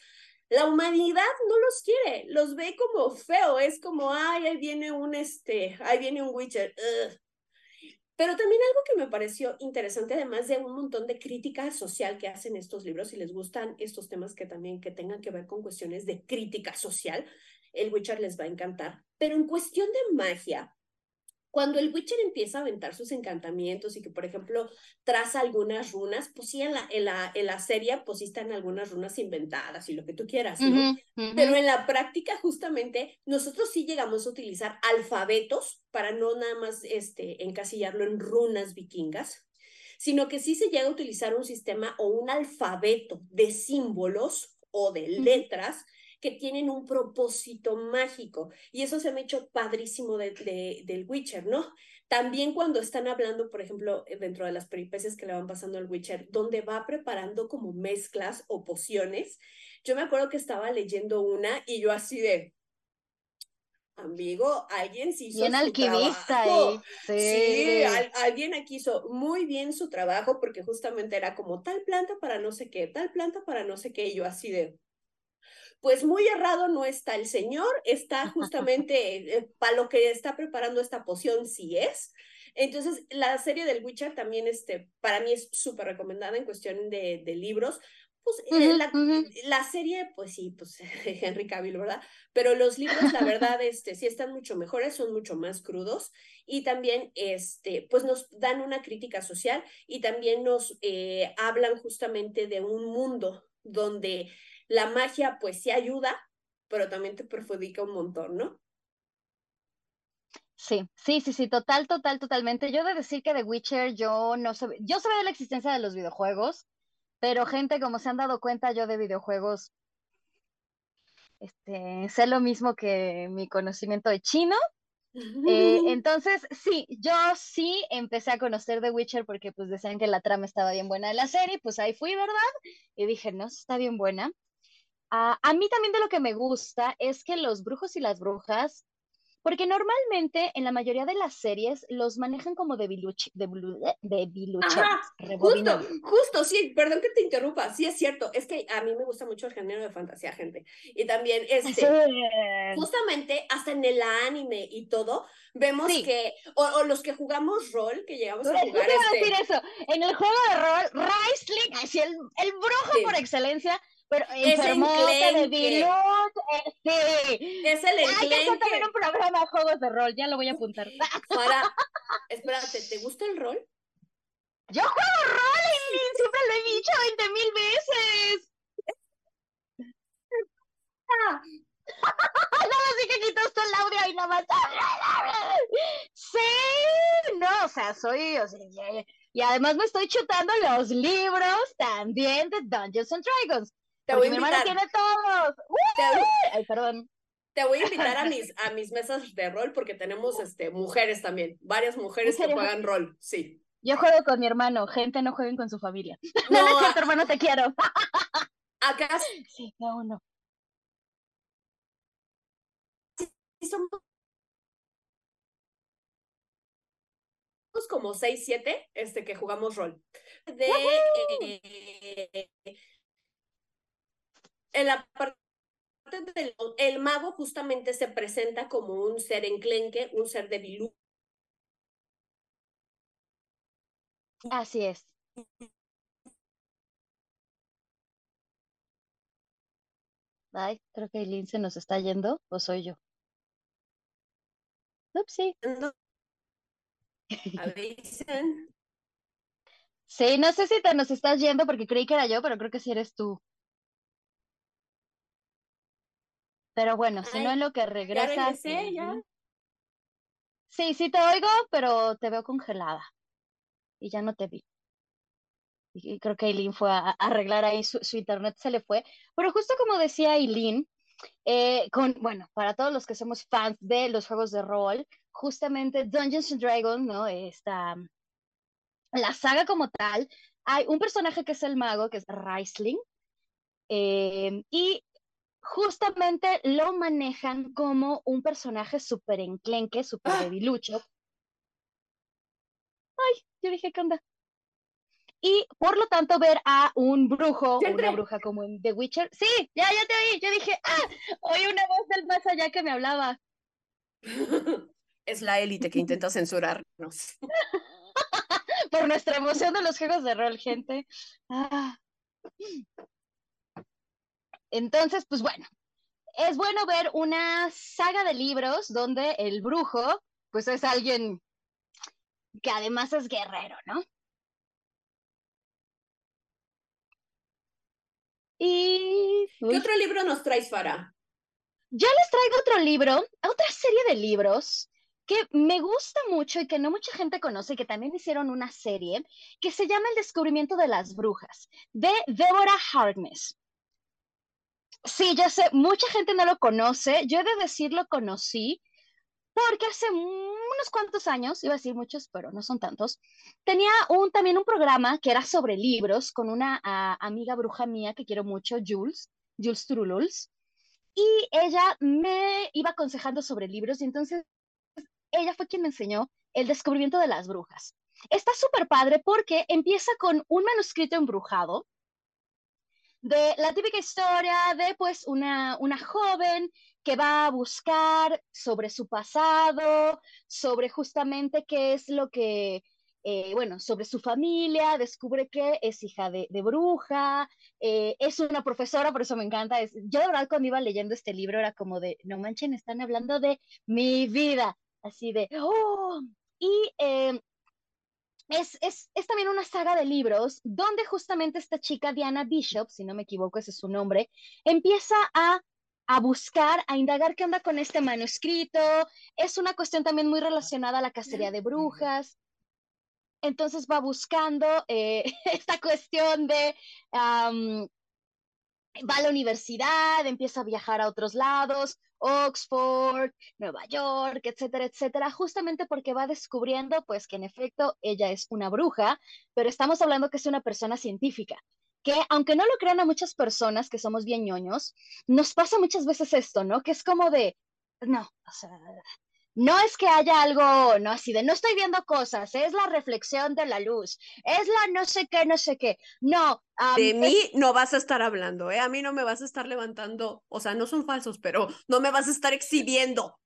la humanidad no los quiere, los ve como feo, es como, ay, ahí viene un, este, ahí viene un Witcher. ugh". Pero también algo que me pareció interesante, además de un montón de crítica social que hacen estos libros, si les gustan estos temas que también que tengan que ver con cuestiones de crítica social, el Witcher les va a encantar. Pero en cuestión de magia, cuando el Witcher empieza a aventar sus encantamientos y que, por ejemplo, traza algunas runas, pues sí, en la, en la, en la serie, pues sí están algunas runas inventadas y lo que tú quieras, ¿no? Pero en la práctica, justamente, nosotros sí llegamos a utilizar alfabetos para no nada más este, encasillarlo en runas vikingas, sino que sí se llega a utilizar un sistema o un alfabeto de símbolos o de letras que tienen un propósito mágico. Y eso se me ha hecho padrísimo de, de- del Witcher, ¿no? También cuando están hablando, por ejemplo, eh, dentro de las peripecias que le van pasando al Witcher, donde va preparando como mezclas o pociones, yo me acuerdo que estaba leyendo una y yo así de, amigo, alguien sí hizo Bien su alquimista trabajo. ahí. Sí. Sí, al- alguien aquí hizo muy bien su trabajo porque justamente era como tal planta para no sé qué, tal planta para no sé qué, y yo así de, pues muy errado no está el señor, está justamente para lo que está preparando esta poción, sí es. Entonces, la serie del Witcher también, este, para mí es súper recomendada en cuestión de, de libros. Pues eh, la, la serie, pues sí, pues Henry Cavill, ¿verdad? Pero los libros, la verdad, este, sí están mucho mejores, son mucho más crudos y también, este, pues nos dan una crítica social y también nos eh, hablan justamente de un mundo donde la magia, pues sí ayuda, pero también te perjudica un montón, ¿no? Sí, sí, sí, sí, total, total, totalmente. Yo he de decir que The Witcher, yo no sabía, yo sabía de la existencia de los videojuegos, pero gente, como se han dado cuenta, yo de videojuegos, este, sé lo mismo que mi conocimiento de chino. Eh, entonces, sí, yo sí empecé a conocer The Witcher porque pues decían que la trama estaba bien buena de la serie, pues ahí fui, ¿verdad? Y dije, no, está bien buena. Ah, a mí también de lo que me gusta es que los brujos y las brujas, porque normalmente en la mayoría de las series los manejan como debiluch, deblu- debiluchones, Ajá, justo, justo, sí, perdón que te interrumpa, sí es cierto, es que a mí me gusta mucho el género de fantasía, gente, y también, este, Sí. justamente, hasta en el anime y todo, vemos Sí. que, o, o los que jugamos rol, que llegamos a jugar, iba a este, decir eso. En el juego de rol, Raisling, así el, el brujo Sí. por excelencia, pero Es enfermote, enclenque. debiluch, eh, sí. es el Hay que hacer enclenque, también un programa de juegos de rol, ya lo voy a apuntar. para, espérate, ¿te gusta el rol? Yo juego rol, Eileen, siempre lo he dicho 20 mil veces. Nada más sí que quitas tú el audio y nada más. Sí, no, o sea, sea, soy, o sea, y además me estoy chutando los libros también de Dungeons and Dragons. Te voy a invitar. Mi tiene todos. Ay, perdón. Te voy a invitar a mis, a mis mesas de rol porque tenemos este, mujeres también, varias mujeres que juegan rol, sí. Yo juego con mi hermano, gente no jueguen con su familia. No, no, no es hermano, te quiero. Acá sí, cada uno. Sí, somos como 6, 7 este, que jugamos rol. De, en la parte del el mago justamente se presenta como un ser enclenque, un ser de bilú. Así es. Ay, creo que Eileen se nos está yendo, o soy yo. Upsi. Sí, no sé si te nos estás yendo porque creí que era yo, pero creo que sí eres tú. Pero bueno, si no en lo que regresas. Ya Sí, sí te oigo, pero te veo congelada. Y ya no te vi. Y creo que Eileen fue a, arreglar ahí su, internet, se le fue. Pero justo como decía Eileen, eh, con, bueno, para todos los que somos fans de los juegos de rol, justamente Dungeons and Dragons, ¿no? Esta, la saga como tal, hay un personaje que es el mago, que es Raisling, eh, y justamente lo manejan como un personaje súper enclenque, súper ¡Ah! debilucho. Ay, yo dije, ¿qué onda? Y por lo tanto, ver a un brujo, una bruja como en The Witcher. Sí, ya, ya te oí. Yo dije, ah, oí una voz del más allá que me hablaba. Es la élite que intenta censurarnos. por nuestra emoción de los juegos de rol, gente. Ah. Entonces, pues bueno, es bueno ver una saga de libros donde el brujo, pues es alguien que además es guerrero, ¿no? Y... ¿Qué otro libro nos traes, Fara? Yo les traigo otro libro, otra serie de libros que me gusta mucho y que no mucha gente conoce, que también hicieron una serie, que se llama El descubrimiento de las brujas, de Deborah Harkness. Sí, ya sé, mucha gente no lo conoce. Yo he de decir lo conocí porque hace unos cuantos años, iba a decir muchos, pero no son tantos, tenía un, también un programa que era sobre libros con una amiga bruja mía que quiero mucho, Jules, Jules Trululs, y ella me iba aconsejando sobre libros y entonces ella fue quien me enseñó el descubrimiento de las brujas. Está súper padre porque empieza con un manuscrito embrujado de la típica historia de pues una, una joven que va a buscar sobre su pasado, sobre justamente qué es lo que, eh, bueno, sobre su familia, descubre que es hija de, bruja, eh, es una profesora, por eso me encanta. Es, yo de verdad cuando iba leyendo este libro era como de, no manchen, están hablando de mi vida, así de, oh, y eh, es, es, es, también una saga de libros donde justamente esta chica, Diana Bishop, si no me equivoco, ese es su nombre, empieza a, a buscar, a indagar qué onda con este manuscrito. Es una cuestión también muy relacionada a la cacería de brujas. Entonces va buscando eh, esta cuestión de va a la universidad, empieza a viajar a otros lados, Oxford, Nueva York, etcétera, etcétera, justamente porque va descubriendo pues que en efecto ella es una bruja, pero estamos hablando que es una persona científica, que aunque no lo crean a muchas personas que somos bien ñoños, nos pasa muchas veces esto, ¿no? Que es como de, no, o sea, no es que haya algo, no así de, no estoy viendo cosas, es la reflexión de la luz, es la no sé qué, no sé qué. No. de mí no vas a estar hablando, ¿eh? A mí no me vas a estar levantando, o sea, no son falsos, pero no me vas a estar exhibiendo.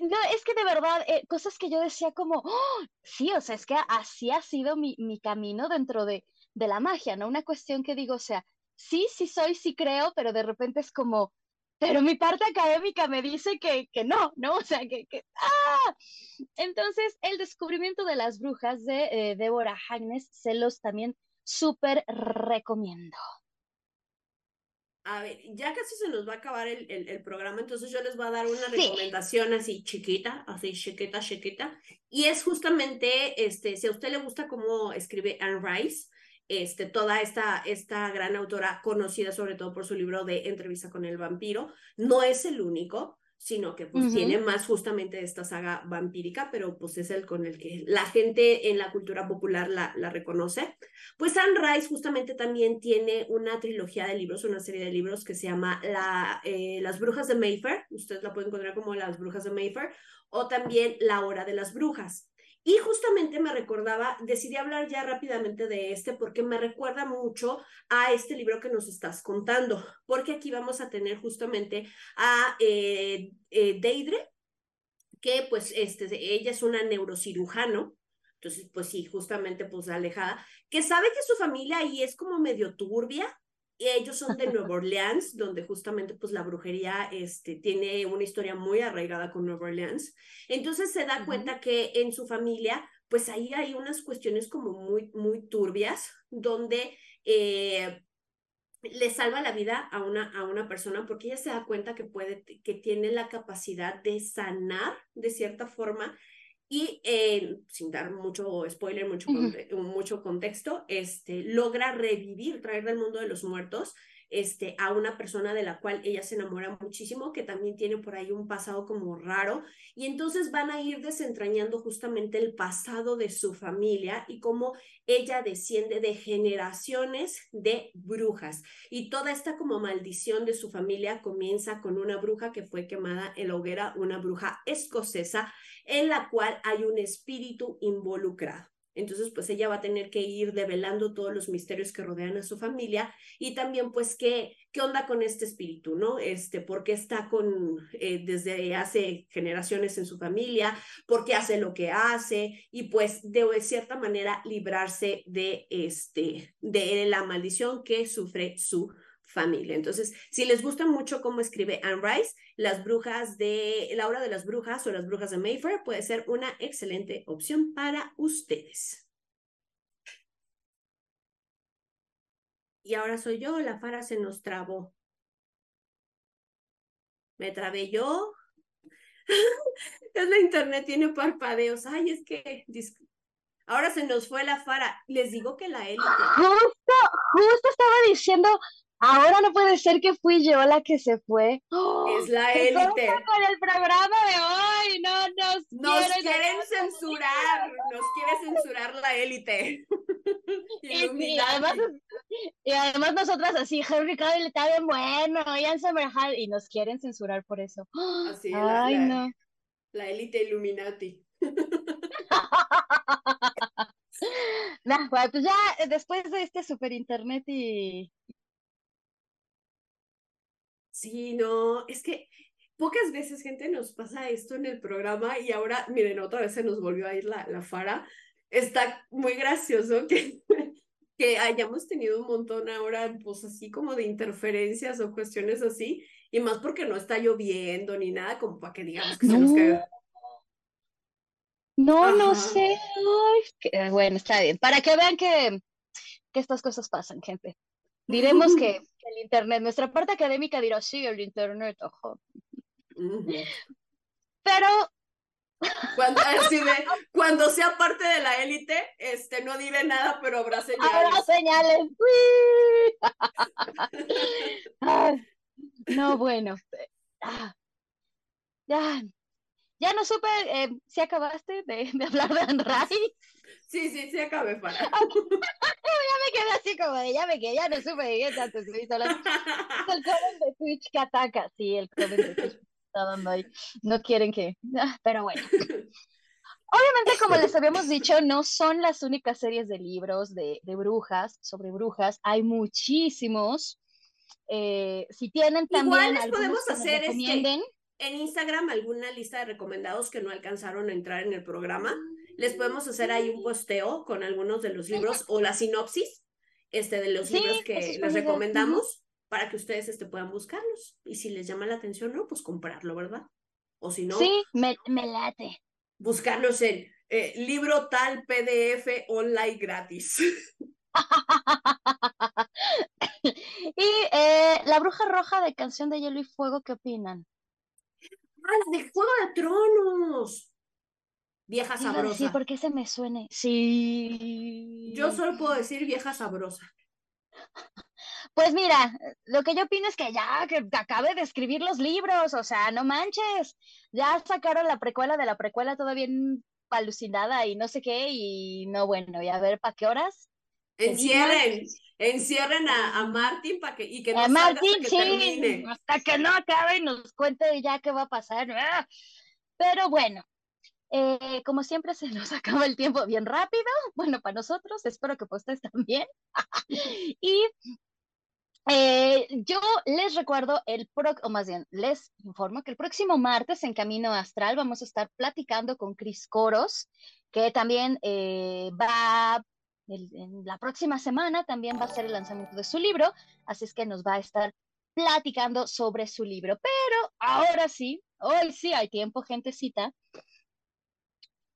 No, es que de verdad, eh, cosas que yo decía como, ¡oh! sí, o sea, es que así ha sido mi, mi camino dentro de, de la magia, ¿no? Una cuestión que digo, o sea, sí, sí soy, sí creo, pero de repente es como, pero mi parte académica me dice que, que no, ¿no? O sea, que, que ¡ah! Entonces, el descubrimiento de las brujas de eh, Débora Hagnes se los también súper recomiendo. a ver, ya casi se nos va a acabar el, el, programa, entonces yo les voy a dar una recomendación así chiquita, así chiquita, chiquita, y es justamente, este, si a usted le gusta cómo escribe Anne Rice, este, toda esta, esta gran autora conocida sobre todo por su libro de Entrevista con el vampiro, no es el único, sino que pues tiene más justamente esta saga vampírica, pero pues es el con el que la gente en la cultura popular la, la reconoce. Pues Anne Rice justamente también tiene una trilogía de libros, una serie de libros que se llama la, eh, Las Brujas de Mayfair, ustedes la pueden encontrar como Las Brujas de Mayfair, o también La Hora de las Brujas. Y justamente me recordaba, decidí hablar ya rápidamente de este porque me recuerda mucho a este libro que nos estás contando, porque aquí vamos a tener justamente a eh, eh, Deidre, que pues este, ella es una neurocirujano, entonces pues sí, justamente pues alejada, que sabe que su familia ahí es como medio turbia, ellos son de Nueva Orleans, donde justamente pues la brujería este, tiene una historia muy arraigada con Nueva Orleans. Entonces se da cuenta que en su familia pues ahí hay unas cuestiones como muy, muy turbias, donde eh, le salva la vida a una, a una persona porque ella se da cuenta que puede, que tiene la capacidad de sanar de cierta forma y eh, sin dar mucho spoiler, mucho, mucho contexto, este, logra revivir, traer del mundo de los muertos este, a una persona de la cual ella se enamora muchísimo, que también tiene por ahí un pasado como raro, y entonces van a ir desentrañando justamente el pasado de su familia y cómo ella desciende de generaciones de brujas. Y toda esta como maldición de su familia comienza con una bruja que fue quemada en la hoguera, una bruja escocesa, en la cual hay un espíritu involucrado. Entonces, pues ella va a tener que ir develando todos los misterios que rodean a su familia y también, pues, qué, qué onda con este espíritu, ¿no? Este, por qué está con, eh, desde hace generaciones en su familia, por qué hace lo que hace y, pues, de cierta manera librarse de, este, de la maldición que sufre su familia. Entonces, si les gusta mucho cómo escribe Anne Rice, las brujas de la hora de las brujas o las brujas de Mayfair puede ser una excelente opción para ustedes. Y ahora soy yo, la Fara se nos trabó. Me trabé yo. es la internet, tiene parpadeos. Ay, es que ahora se nos fue la Fara. Les digo que la élite. Justo, justo estaba diciendo, Ahora no puede ser que fui yo la que se fue. Es la élite. Con el programa de hoy, no nos, nos quieren, censurar, nos quiere censurar la élite. y, además, y además nosotras así, Henry Cavill está bien bueno, Ian Somerhalder, y nos quieren censurar por eso. Así Ay, la, no. La élite Illuminati. nah, pues ya después de este super internet y Sí, no, es que pocas veces, gente, nos pasa esto en el programa y ahora, miren, otra vez se nos volvió a ir la, la fara. Está muy gracioso que, que hayamos tenido un montón ahora, pues así como de interferencias o cuestiones así, y más porque no está lloviendo ni nada, como para que digamos que se nos caiga. No, no sé. Ay, bueno, está bien. Para que vean que, que estas cosas pasan, gente. Diremos que el Internet. Nuestra parte académica dirá, sí, el Internet, ojo. Pero... Cuando, cuando sea parte de la élite, este, no diré nada, pero habrá señales. Habrá señales. no, bueno. Ah, ya, ya no supe eh, si acabaste de, de hablar de Anray. Sí, sí, sí acabé para. ya me quedé así como de, ya me quedé, ya no supe de qué tanto el comment de Twitch que ataca, sí, el comment de Twitch está dando ahí. No quieren que, ah, pero bueno. Obviamente, como les habíamos dicho, no son las únicas series de libros de, de brujas, sobre brujas, hay muchísimos. Eh, si tienen también Igual les podemos hacer este, en Instagram alguna lista de recomendados que no alcanzaron a entrar en el programa les podemos hacer ahí un posteo con algunos de los libros o la sinopsis este, de los libros que les recomendamos para que ustedes este, puedan buscarlos. Y si les llama la atención, no, pues comprarlo, ¿verdad? O si no. Sí, me, late. Buscarlos en eh, libro tal PDF online gratis. y eh, la bruja roja de Canción de Hielo y Fuego, ¿qué opinan? ¡Ah, de Juego de Tronos! Vieja sabrosa. Sí, porque se me suene. Sí. Yo solo puedo decir vieja sabrosa. Pues mira, lo que yo opino es que ya que acabe de escribir los libros, o sea, no manches. Ya sacaron la precuela de la precuela todavía alucinada y no sé qué, y no, bueno, y a ver para qué horas. Encierren, encierren a, a Martín para que y que no A salga Martín, hasta que sí, termine. hasta que no acabe y nos cuente ya qué va a pasar. Pero bueno, eh, como siempre se nos acaba el tiempo bien rápido, bueno, para nosotros, espero que para ustedes también. y eh, yo les recuerdo el pro, o más bien, les informo que el próximo martes en Camino Astral vamos a estar platicando con Cris Coros, que también eh, va la próxima semana también va a ser el lanzamiento de su libro, así es que nos va a estar platicando sobre su libro. Pero ahora sí, hoy sí hay tiempo, gentecita.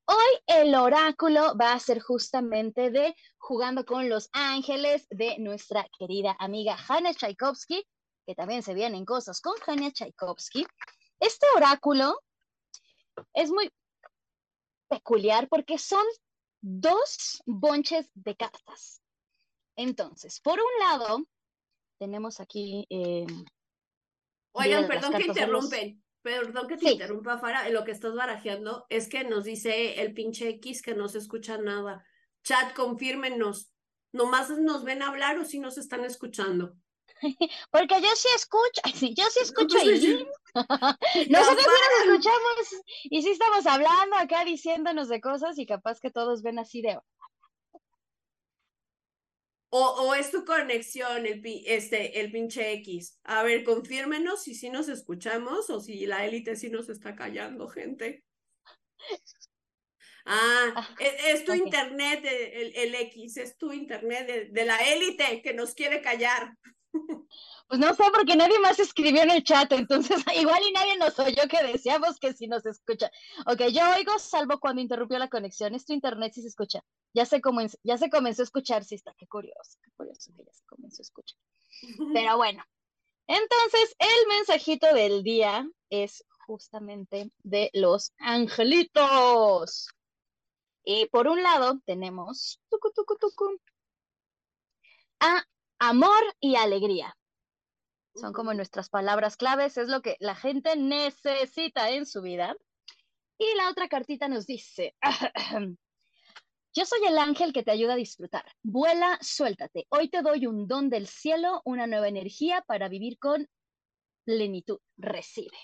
Hoy el oráculo va a ser justamente de Jugando con los Ángeles de nuestra querida amiga Hannah Tchaikovsky, que también se vienen cosas con Hannah Tchaikovsky. Este oráculo es muy peculiar porque son dos bonches de cartas. Entonces, por un lado, tenemos aquí eh, Oigan, perdón que interrumpen. Perdón que te Sí. interrumpa, Fara. Lo que estás barajeando es que nos dice el pinche X que no se escucha nada. Chat, confírmenos. ¿Nomás nos ven hablar o si nos están escuchando? Porque yo sí escucho, yo sí escucho Pues, Eileen. Nosotros sí nos escuchamos y sí estamos hablando acá diciéndonos de cosas y capaz que todos ven así de, O, o es tu conexión, el, este, el pinche X. A ver, confírmenos si sí nos escuchamos o si la élite sí nos está callando, gente. Ah, Ah, es, es tu internet, el, el X, es tu internet de, de la élite que nos quiere callar. Pues no sé porque nadie más escribió en el chat, entonces igual y nadie nos oyó que decíamos que si nos escucha. Ok, yo oigo salvo cuando interrumpió la conexión, es tu internet si se escucha. Ya se, comen- ya se comenzó a escuchar, sí está, qué curioso, qué curioso que ya se comenzó a escuchar. Pero bueno, entonces el mensajito del día es justamente de los angelitos. Y por un lado tenemos tucu, tucu, tucu, a amor y alegría. Son como nuestras palabras claves, es lo que la gente necesita en su vida. Y la otra cartita nos dice, yo soy el ángel que te ayuda a disfrutar. Vuela, suéltate. Hoy te doy un don del cielo, una nueva energía para vivir con plenitud. Recibe.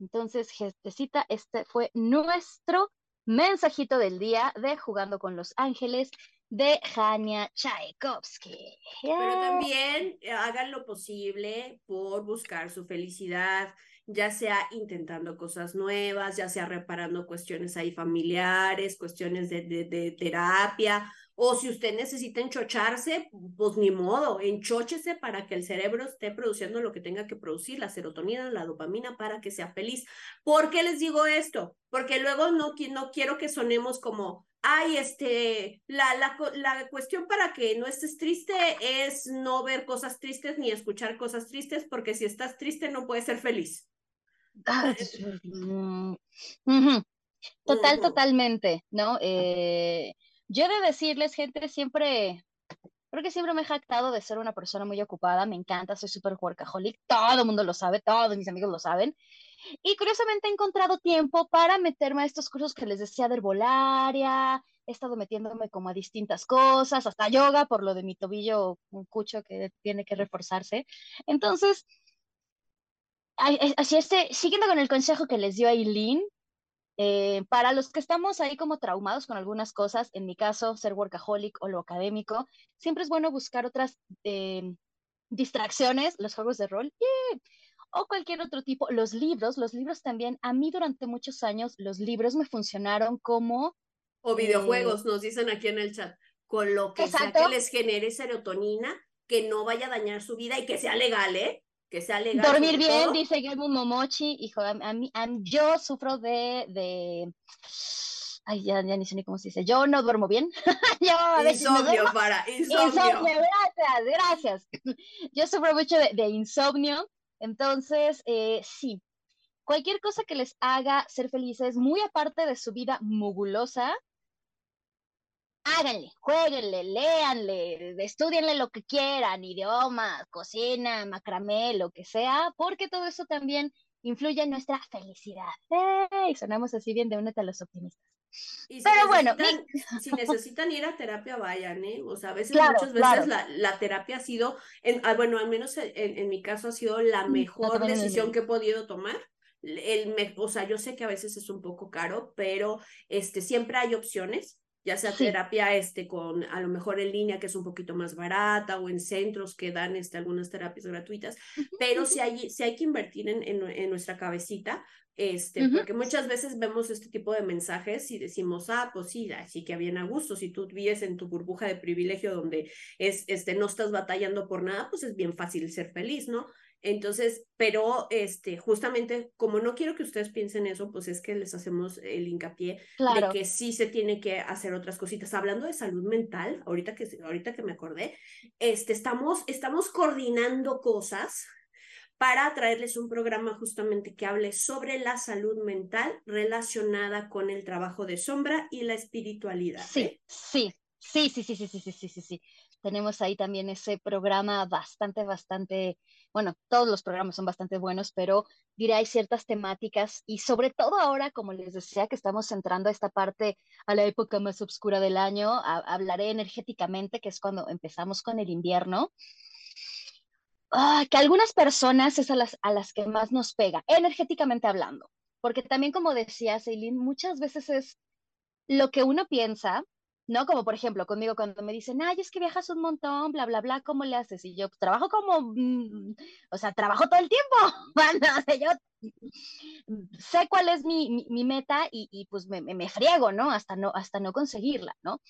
Entonces, gestecita, este fue nuestro mensajito del día de Jugando con los Ángeles de Hania Tchaikovsky. Pero también eh, hagan lo posible por buscar su felicidad, ya sea intentando cosas nuevas, ya sea reparando cuestiones ahí familiares, cuestiones de, de, de terapia, o si usted necesita enchocharse, pues ni modo, enchóchese para que el cerebro esté produciendo lo que tenga que producir, la serotonina, la dopamina, para que sea feliz. ¿Por qué les digo esto? Porque luego no, no quiero que sonemos como, ay, este, la, la, la cuestión para que no estés triste es no ver cosas tristes ni escuchar cosas tristes, porque si estás triste no puedes ser feliz. Ah, mm. Total, totalmente, ¿no? Eh, yo he de decirles, gente, siempre, creo que siempre me he jactado de ser una persona muy ocupada, me encanta, soy súper workaholic, todo el mundo lo sabe, todos mis amigos lo saben, y curiosamente he encontrado tiempo para meterme a estos cursos que les decía de herbolaria, he estado metiéndome como a distintas cosas, hasta yoga por lo de mi tobillo un cucho que tiene que reforzarse. Entonces, así este, siguiendo con el consejo que les dio Aileen, eh, para los que estamos ahí como traumados con algunas cosas, en mi caso, ser workaholic o lo académico, siempre es bueno buscar otras eh, distracciones, los juegos de rol, ¡yeah! o cualquier otro tipo. Los libros, los libros también, a mí durante muchos años, los libros me funcionaron como O Eh, videojuegos, nos dicen aquí en el chat, con lo que sea que les genere serotonina, que no vaya a dañar su vida y que sea legal, ¿eh? Que sea legal. dormir bien, todo. dice Gemu Momochi, hijo, a, a mí, a yo sufro de, de, ay, ya, ya ni sé ni cómo se dice, yo no duermo bien, yo a veces me Insomnio, para, insomnio. Insomnio. Gracias, gracias. Yo sufro mucho de, insomnio, entonces eh, sí, cualquier cosa que les haga ser felices, muy aparte de su vida mugulosa, háganle, jueguenle, léanle, estudienle lo que quieran, idiomas, cocina, macramé, lo que sea, porque todo eso también influye en nuestra felicidad. Y sonamos así bien de únete a los optimistas. Pero bueno, si necesitan ir a terapia, vayan, ¿eh? O sea, a veces, muchas veces la, terapia ha sido, en, ah, bueno, al menos en, mi caso ha sido la mm, mejor decisión que he podido tomar. El, o sea, yo sé que a veces es un poco caro, pero este, siempre hay opciones ya sea terapia este, con a lo mejor en línea, que es un poquito más barata, o en centros que dan este, algunas terapias gratuitas, pero si hay, si hay que invertir en, en, nuestra cabecita, este, porque muchas veces vemos este tipo de mensajes y decimos, ah, pues sí, así que bien a gusto, si tú vives en tu burbuja de privilegio donde es, este, no estás batallando por nada, pues es bien fácil ser feliz, ¿no? Entonces, pero este, justamente como no quiero que ustedes piensen eso, pues es que les hacemos el hincapié de que sí se tiene que hacer otras cositas. Hablando de salud mental, ahorita que, ahorita que me acordé, este, estamos, estamos coordinando cosas para traerles un programa justamente que hable sobre la salud mental relacionada con el trabajo de sombra y la espiritualidad. Sí, ¿eh? sí, sí, sí, sí, sí, sí, sí, sí, sí. Tenemos ahí también ese programa bastante, bastante, bueno, todos los programas son bastante buenos, pero diré hay ciertas temáticas y sobre todo ahora, como les decía, que estamos entrando a esta parte, a la época más oscura del año, hablaré energéticamente, que es cuando empezamos con el invierno. Ah, que algunas personas es a las, a las que más nos pega, energéticamente hablando, porque también como decía Celine, muchas veces es lo que uno piensa, ¿no? Como por ejemplo, conmigo cuando me dicen, ay, es que viajas un montón, bla, bla, bla, ¿cómo le haces? Y yo pues, trabajo como, mm, o sea, trabajo todo el tiempo, o sea, yo sé cuál es mi, mi, meta y, y pues me, me, friego, ¿no? Hasta, ¿no? hasta no conseguirla, ¿no?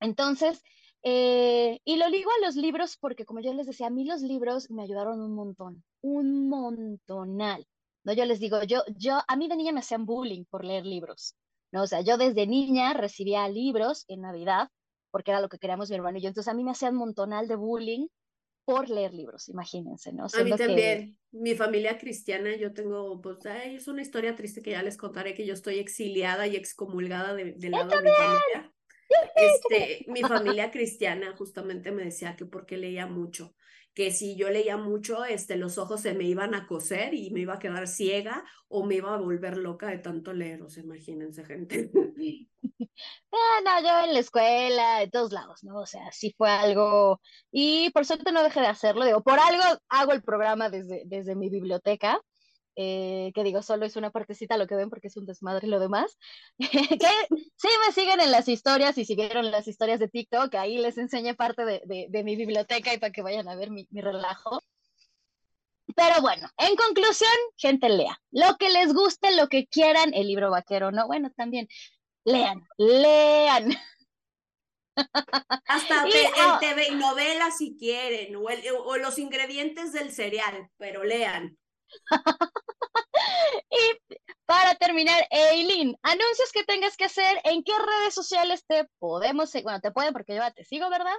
Entonces, eh, y lo ligo a los libros porque, como yo les decía, a mí los libros me ayudaron un montón, un montonal. ¿no? Yo les digo, yo, yo, a mí de niña me hacían bullying por leer libros. ¿No? O sea, yo desde niña recibía libros en Navidad, porque era lo que queríamos mi hermano y yo. Entonces a mí me hacían montonal de bullying por leer libros, imagínense, ¿no? a mí también. Mi familia cristiana, yo tengo, pues, es una historia triste que ya les contaré, que yo estoy exiliada y excomulgada de, del lado de mi familia. Este, mi familia cristiana justamente me decía que porque leía mucho que si yo leía mucho, este, los ojos se me iban a coser y me iba a quedar ciega o me iba a volver loca de tanto leer, o sea, imagínense, gente. Ah, no, yo en la escuela, de todos lados, ¿no? O sea, sí fue algo, y por suerte no dejé de hacerlo, digo, por algo hago el programa desde, desde mi biblioteca, eh, que digo, solo es una partecita lo que ven porque es un desmadre y lo demás, que sí me siguen en las historias y si vieron las historias de TikTok, ahí les enseñé parte de, de, mi biblioteca y para que vayan a ver mi, mi relajo. Pero bueno, en conclusión, gente lea. Lo que les guste, lo que quieran, el libro vaquero, ¿no? Bueno, también lean, lean. Hasta el ah, TV y novelas si quieren, o, o los ingredientes del cereal, pero lean. y para terminar, Eileen, anuncios que tengas que hacer, en qué redes sociales te podemos bueno, te pueden porque yo te sigo, ¿verdad?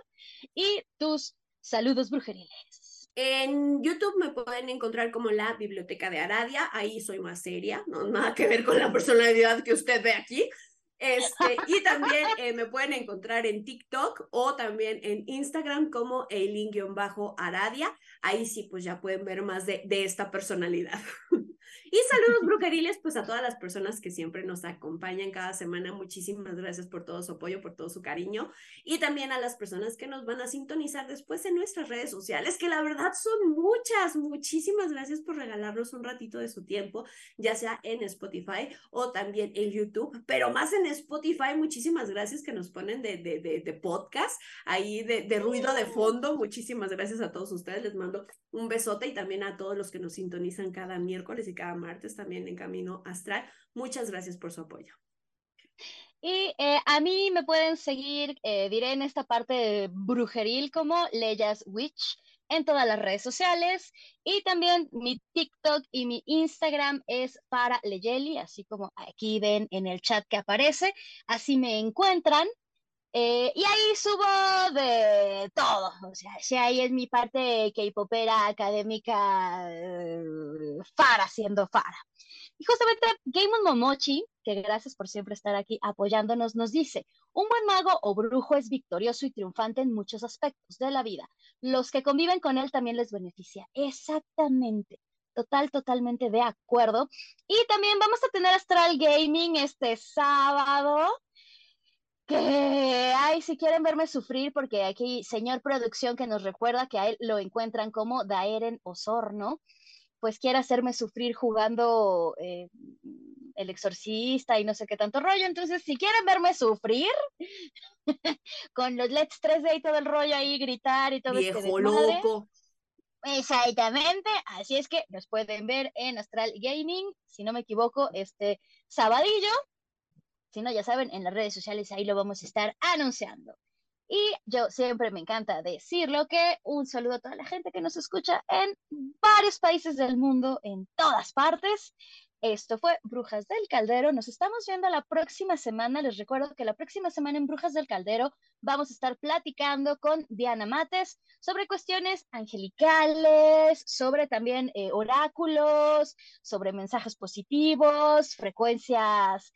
Y tus saludos brujeriles. En YouTube me pueden encontrar como la Biblioteca de Aradia, ahí soy más seria, no nada que ver con la personalidad que usted ve aquí. Este, y también eh, me pueden encontrar en TikTok o también en Instagram como Eileen-Aradia. Ahí sí, pues ya pueden ver más de, de esta personalidad. Y saludos brujeriles, pues a todas las personas que siempre nos acompañan cada semana. Muchísimas gracias por todo su apoyo, por todo su cariño. Y también a las personas que nos van a sintonizar después en nuestras redes sociales, que la verdad son muchas. Muchísimas gracias por regalarnos un ratito de su tiempo, ya sea en Spotify o también en YouTube, pero más en Spotify. Muchísimas gracias que nos ponen de, de, de, podcast, ahí de, de ruido de fondo. Muchísimas gracias a todos ustedes. Les mando un besote y también a todos los que nos sintonizan cada miércoles y cada martes también en Camino Astral. Muchas gracias por su apoyo. Y eh, a mí me pueden seguir, eh, diré en esta parte brujeril como Leyas Witch en todas las redes sociales. Y también mi TikTok y mi Instagram es para Leyeli, así como aquí ven en el chat que aparece. Así me encuentran. Eh, y ahí subo de todo, o sea, si ahí es mi parte K-popera académica, eh, Fara siendo Fara. Y justamente Game Momochi, que gracias por siempre estar aquí apoyándonos, nos dice, un buen mago o brujo es victorioso y triunfante en muchos aspectos de la vida. Los que conviven con él también les beneficia. Exactamente. Total, totalmente de acuerdo. Y también vamos a tener Astral Gaming este sábado. Que, ay, si quieren verme sufrir, porque aquí, señor producción que nos recuerda que a él lo encuentran como Daeren Osorno pues quiere hacerme sufrir jugando eh, el exorcista y no sé qué tanto rollo. Entonces, si quieren verme sufrir con los LEDs 3D y todo el rollo ahí, gritar y todo este Viejo loco. Exactamente, así es que nos pueden ver en Astral Gaming, si no me equivoco, este sabadillo. Si no, ya saben, en las redes sociales ahí lo vamos a estar anunciando. Y yo siempre me encanta decirlo que un saludo a toda la gente que nos escucha en varios países del mundo, en todas partes. Esto fue Brujas del Caldero. Nos estamos viendo la próxima semana. Les recuerdo que la próxima semana en Brujas del Caldero vamos a estar platicando con Diana Mates sobre cuestiones angelicales, sobre también eh, oráculos, sobre mensajes positivos, frecuencias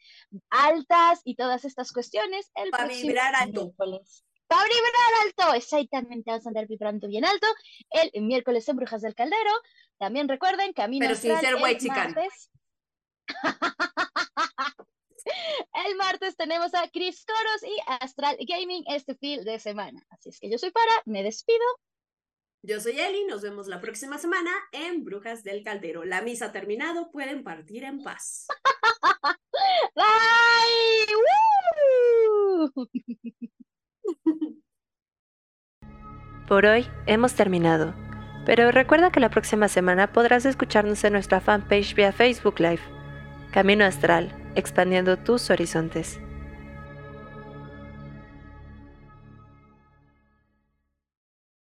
altas y todas estas cuestiones. El Para vibrar alto. Para vibrar alto, exactamente, vamos a andar vibrando bien alto. El miércoles en Brujas del Caldero. También recuerden, camino Pero sin ser white. El martes tenemos a Chris Coros y Astral Gaming este fin de semana. Así es que yo soy para, me despido. Yo soy Eli, nos vemos la próxima semana en Brujas del Caldero. La misa ha terminado, pueden partir en paz. Bye. Por hoy hemos terminado, pero recuerda que la próxima semana podrás escucharnos en nuestra fanpage vía Facebook Live. Camino Astral, expandiendo tus horizontes.